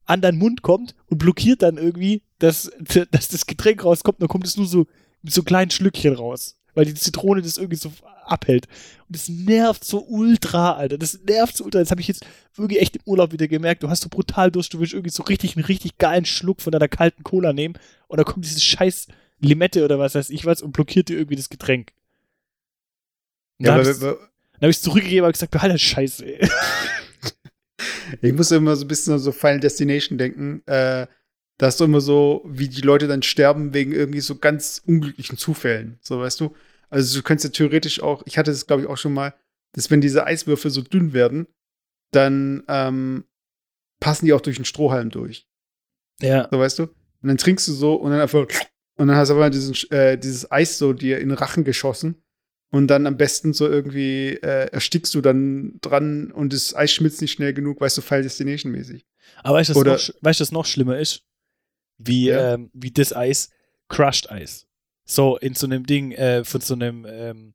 an deinen Mund kommt und blockiert dann irgendwie, dass, dass das Getränk rauskommt, dann kommt es nur so mit so kleinen Schlückchen raus. Weil die Zitrone das irgendwie so abhält. Und das nervt so ultra, Alter. Das nervt so ultra. Das habe ich jetzt wirklich echt im Urlaub wieder gemerkt. Du hast so brutal Durst, du willst irgendwie so richtig einen richtig geilen Schluck von deiner kalten Cola nehmen und da kommt dieses scheiß Limette oder was weiß ich was und blockiert dir irgendwie das Getränk. Und Ja, dann habe ich ich's zurückgegeben und gesagt, behalte das Scheiße, ey. *laughs* ich muss immer so ein bisschen an so Final Destination denken. Äh, da hast du immer so, wie die Leute dann sterben wegen irgendwie so ganz unglücklichen Zufällen. So, weißt du? Also du könntest ja theoretisch auch, ich hatte das glaube ich auch schon mal, dass wenn diese Eiswürfel so dünn werden, dann ähm, passen die auch durch den Strohhalm durch. Ja. So, weißt du? Und dann trinkst du so und dann einfach, und dann hast du aber diesen, äh, dieses Eis so dir in den Rachen geschossen. Und dann am besten so irgendwie äh, erstickst du dann dran und das Eis schmilzt nicht schnell genug, weißt du, Final Destination mäßig. Aber weißt du, was noch, sch- weißt du, was noch schlimmer ist? Wie, Ja. ähm, wie das Eis, Crushed Eis. So in so einem Ding, äh, von so einem, ähm,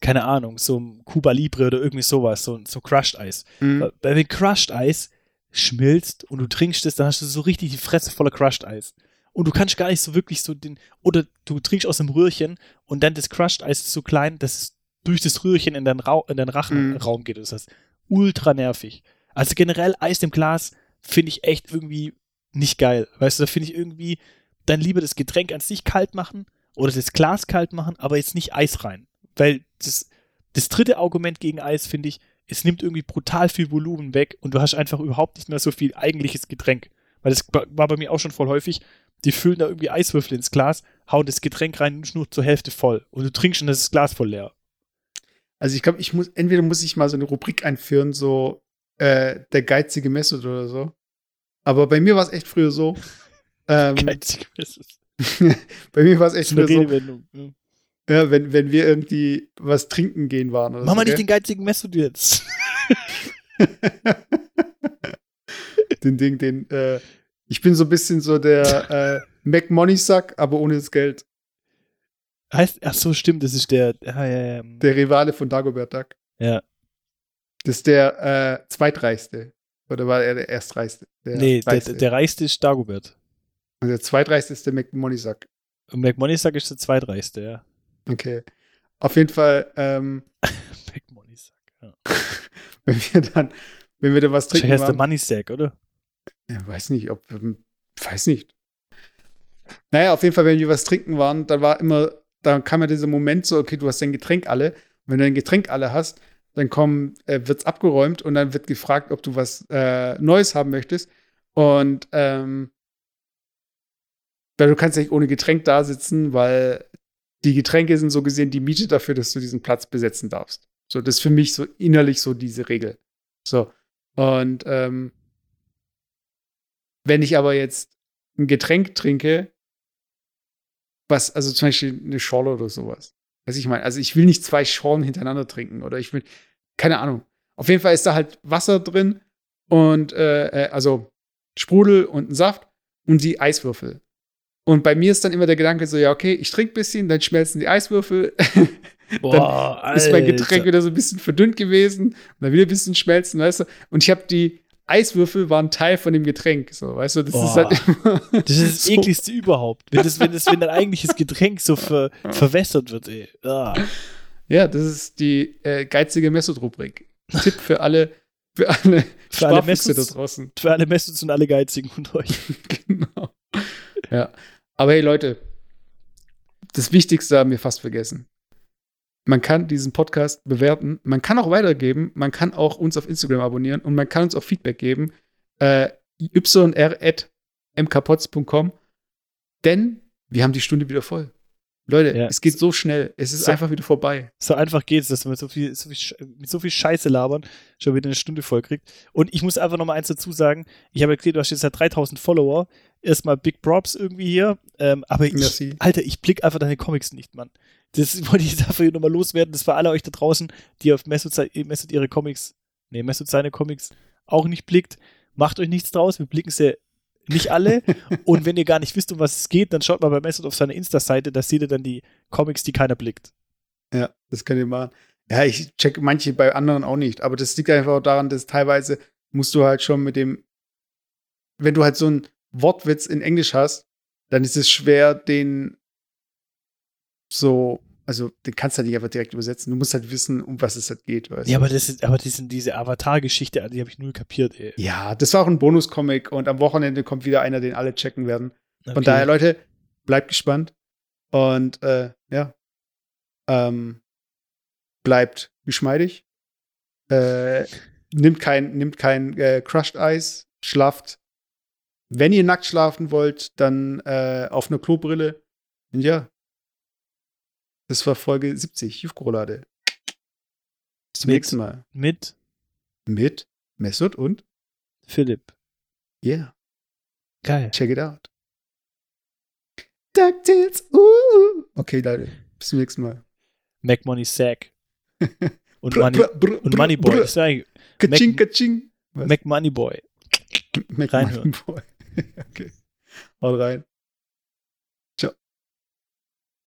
keine Ahnung, so einem Cuba Libre oder irgendwie sowas, so, so Crushed Eis. Mhm. Weil wenn Crushed Eis schmilzt und du trinkst es, dann hast du so richtig die Fresse voller Crushed Eis. Und du kannst gar nicht so wirklich so den, oder du trinkst aus einem Röhrchen und dann das Crushed Eis ist so klein, dass es durch das Röhrchen in deinen, Rau in deinen Rachenraum geht. Das heißt, ultra nervig. Also generell Eis im Glas finde ich echt irgendwie nicht geil. Weißt du, da finde ich irgendwie dann lieber das Getränk an sich kalt machen oder das Glas kalt machen, aber jetzt nicht Eis rein. Weil das, das dritte Argument gegen Eis finde ich, es nimmt irgendwie brutal viel Volumen weg und du hast einfach überhaupt nicht mehr so viel eigentliches Getränk. Weil das war bei mir auch schon voll häufig. Die füllen da irgendwie Eiswürfel ins Glas, hauen das Getränk rein und nur zur Hälfte voll. Und du trinkst schon das Glas voll leer. Also ich glaube, ich muss, entweder muss ich mal so eine Rubrik einführen, so äh, der geizige Message oder so. Aber bei mir war es echt früher so. *laughs* Ähm, *laughs* bei mir war es echt früher so. Ja. ja, wenn, wenn wir irgendwie was trinken gehen waren. Mach so, mal nicht gell? den geizigen Message jetzt. *laughs* den Ding, den, äh, ich bin so ein bisschen so der äh, McMoney-Sack, aber ohne das Geld. Heißt, ach so, stimmt, das ist der, ja, ja, ja. Der Rivale von Dagobert Duck. ja. Das ist der äh, zweitreichste. Oder war er der erstreichste? Der nee, der, reichste. der reichste ist Dagobert. Und der zweitreichste ist der McMoney-Sack. Und McMoneysack ist der zweitreichste, ja. Okay. Auf jeden Fall, ähm, *laughs* McMoneysack, ja. *laughs* wenn wir dann, wenn wir da was trinken heißt der Moneysack, oder? ja, weiß nicht, ob, ähm, weiß nicht. Naja, auf jeden Fall, wenn wir was trinken waren, dann war immer, dann kam ja dieser Moment so, okay, du hast dein Getränk alle. Und wenn du dein Getränk alle hast, dann kommen, äh, wird's abgeräumt und dann wird gefragt, ob du was äh, Neues haben möchtest. Und ähm, weil du kannst nicht ohne Getränk da sitzen, weil die Getränke sind so gesehen die Miete dafür, dass du diesen Platz besetzen darfst. So, das ist für mich so innerlich so diese Regel. So. Und ähm, wenn ich aber jetzt ein Getränk trinke, was, also zum Beispiel eine Schorle oder sowas. Was ich meine, also ich will nicht zwei Schorlen hintereinander trinken oder ich will, keine Ahnung. Auf jeden Fall ist da halt Wasser drin und äh, äh, also Sprudel und ein Saft und die Eiswürfel. Und bei mir ist dann immer der Gedanke so, ja, okay, ich trinke ein bisschen, dann schmelzen die Eiswürfel. *laughs* Boah, ist mein Getränk Alter. wieder so ein bisschen verdünnt gewesen und dann wieder ein bisschen schmelzen, weißt du? Und ich habe die Eiswürfel waren Teil von dem Getränk, so, weißt du? Das ist Boah. halt immer *laughs* Das ist das *laughs* so. ekligste überhaupt. Wenn, das, wenn, das, wenn dein eigentliches Getränk so ver, verwässert wird, ey. Ah. Ja, das ist die äh, geizige Messot-Rubrik. Tipp für alle, für alle *laughs* Für alle Sparfüchse da draußen. Für alle Message und alle Geizigen von euch. *laughs* genau. Ja. Aber hey, Leute, das Wichtigste haben wir fast vergessen. Man kann diesen Podcast bewerten, man kann auch weitergeben, man kann auch uns auf Instagram abonnieren und man kann uns auch Feedback geben. Äh, yr.mkpots.com. Denn wir haben die Stunde wieder voll. Leute, Ja. es geht so schnell. Es ist So- einfach wieder vorbei. So einfach geht's, dass man mit so viel, so viel, mit so viel Scheiße labern schon wieder eine Stunde voll kriegt. Und ich muss einfach noch mal eins dazu sagen. Ich habe gesehen, du hast jetzt ja 3000 Follower. Erstmal Big Props irgendwie hier. Ähm, aber ich, Merci. Alter, ich blick einfach deine Comics nicht, Mann. Das *laughs* wollte ich dafür hier nochmal loswerden. Das für alle euch da draußen, die auf Messut, Messut ihre Comics, nee, Messut seine Comics auch nicht blickt. Macht euch nichts draus. Wir blicken sehr nicht alle. Und wenn ihr gar nicht wisst, um was es geht, dann schaut mal bei Messert auf seine Insta-Seite, da seht ihr dann die Comics, die keiner blickt. Ja, das könnt ihr machen. Ja, ich check manche bei anderen auch nicht, aber das liegt einfach daran, dass teilweise musst du halt schon mit dem, wenn du halt so einen Wortwitz in Englisch hast, dann ist es schwer, den so, also den kannst du halt nicht einfach direkt übersetzen. Du musst halt wissen, um was es halt geht. Weißt Ja, du? aber das ist, aber das sind diese Avatar-Geschichte, die habe ich null kapiert, ey. ja, das war auch ein Bonus-Comic und am Wochenende kommt wieder einer, den alle checken werden. Von Okay. daher, Leute, bleibt gespannt und äh, ja, ähm, bleibt geschmeidig. Äh, nimmt kein, nimmt kein äh, Crushed Eis, schlaft. Wenn ihr nackt schlafen wollt, dann äh, auf einer Klobrille. Und ja, das war Folge 70, Jufgrolade. Bis zum Mit- nächsten Mal. Mit Mit Mesut und Philipp. yeah, Geil. check it out. DuckTales, uh. Okay, Leute, bis zum nächsten Mal. Mac Money Sack. *laughs* Und, Brr, Money, brr, brr, und brr, Moneyboy. brr. Das ist Kaching, Mac- kaching. Was? Mac Moneyboy. Mac reinhören. Money Boy. *laughs* okay. Haut rein.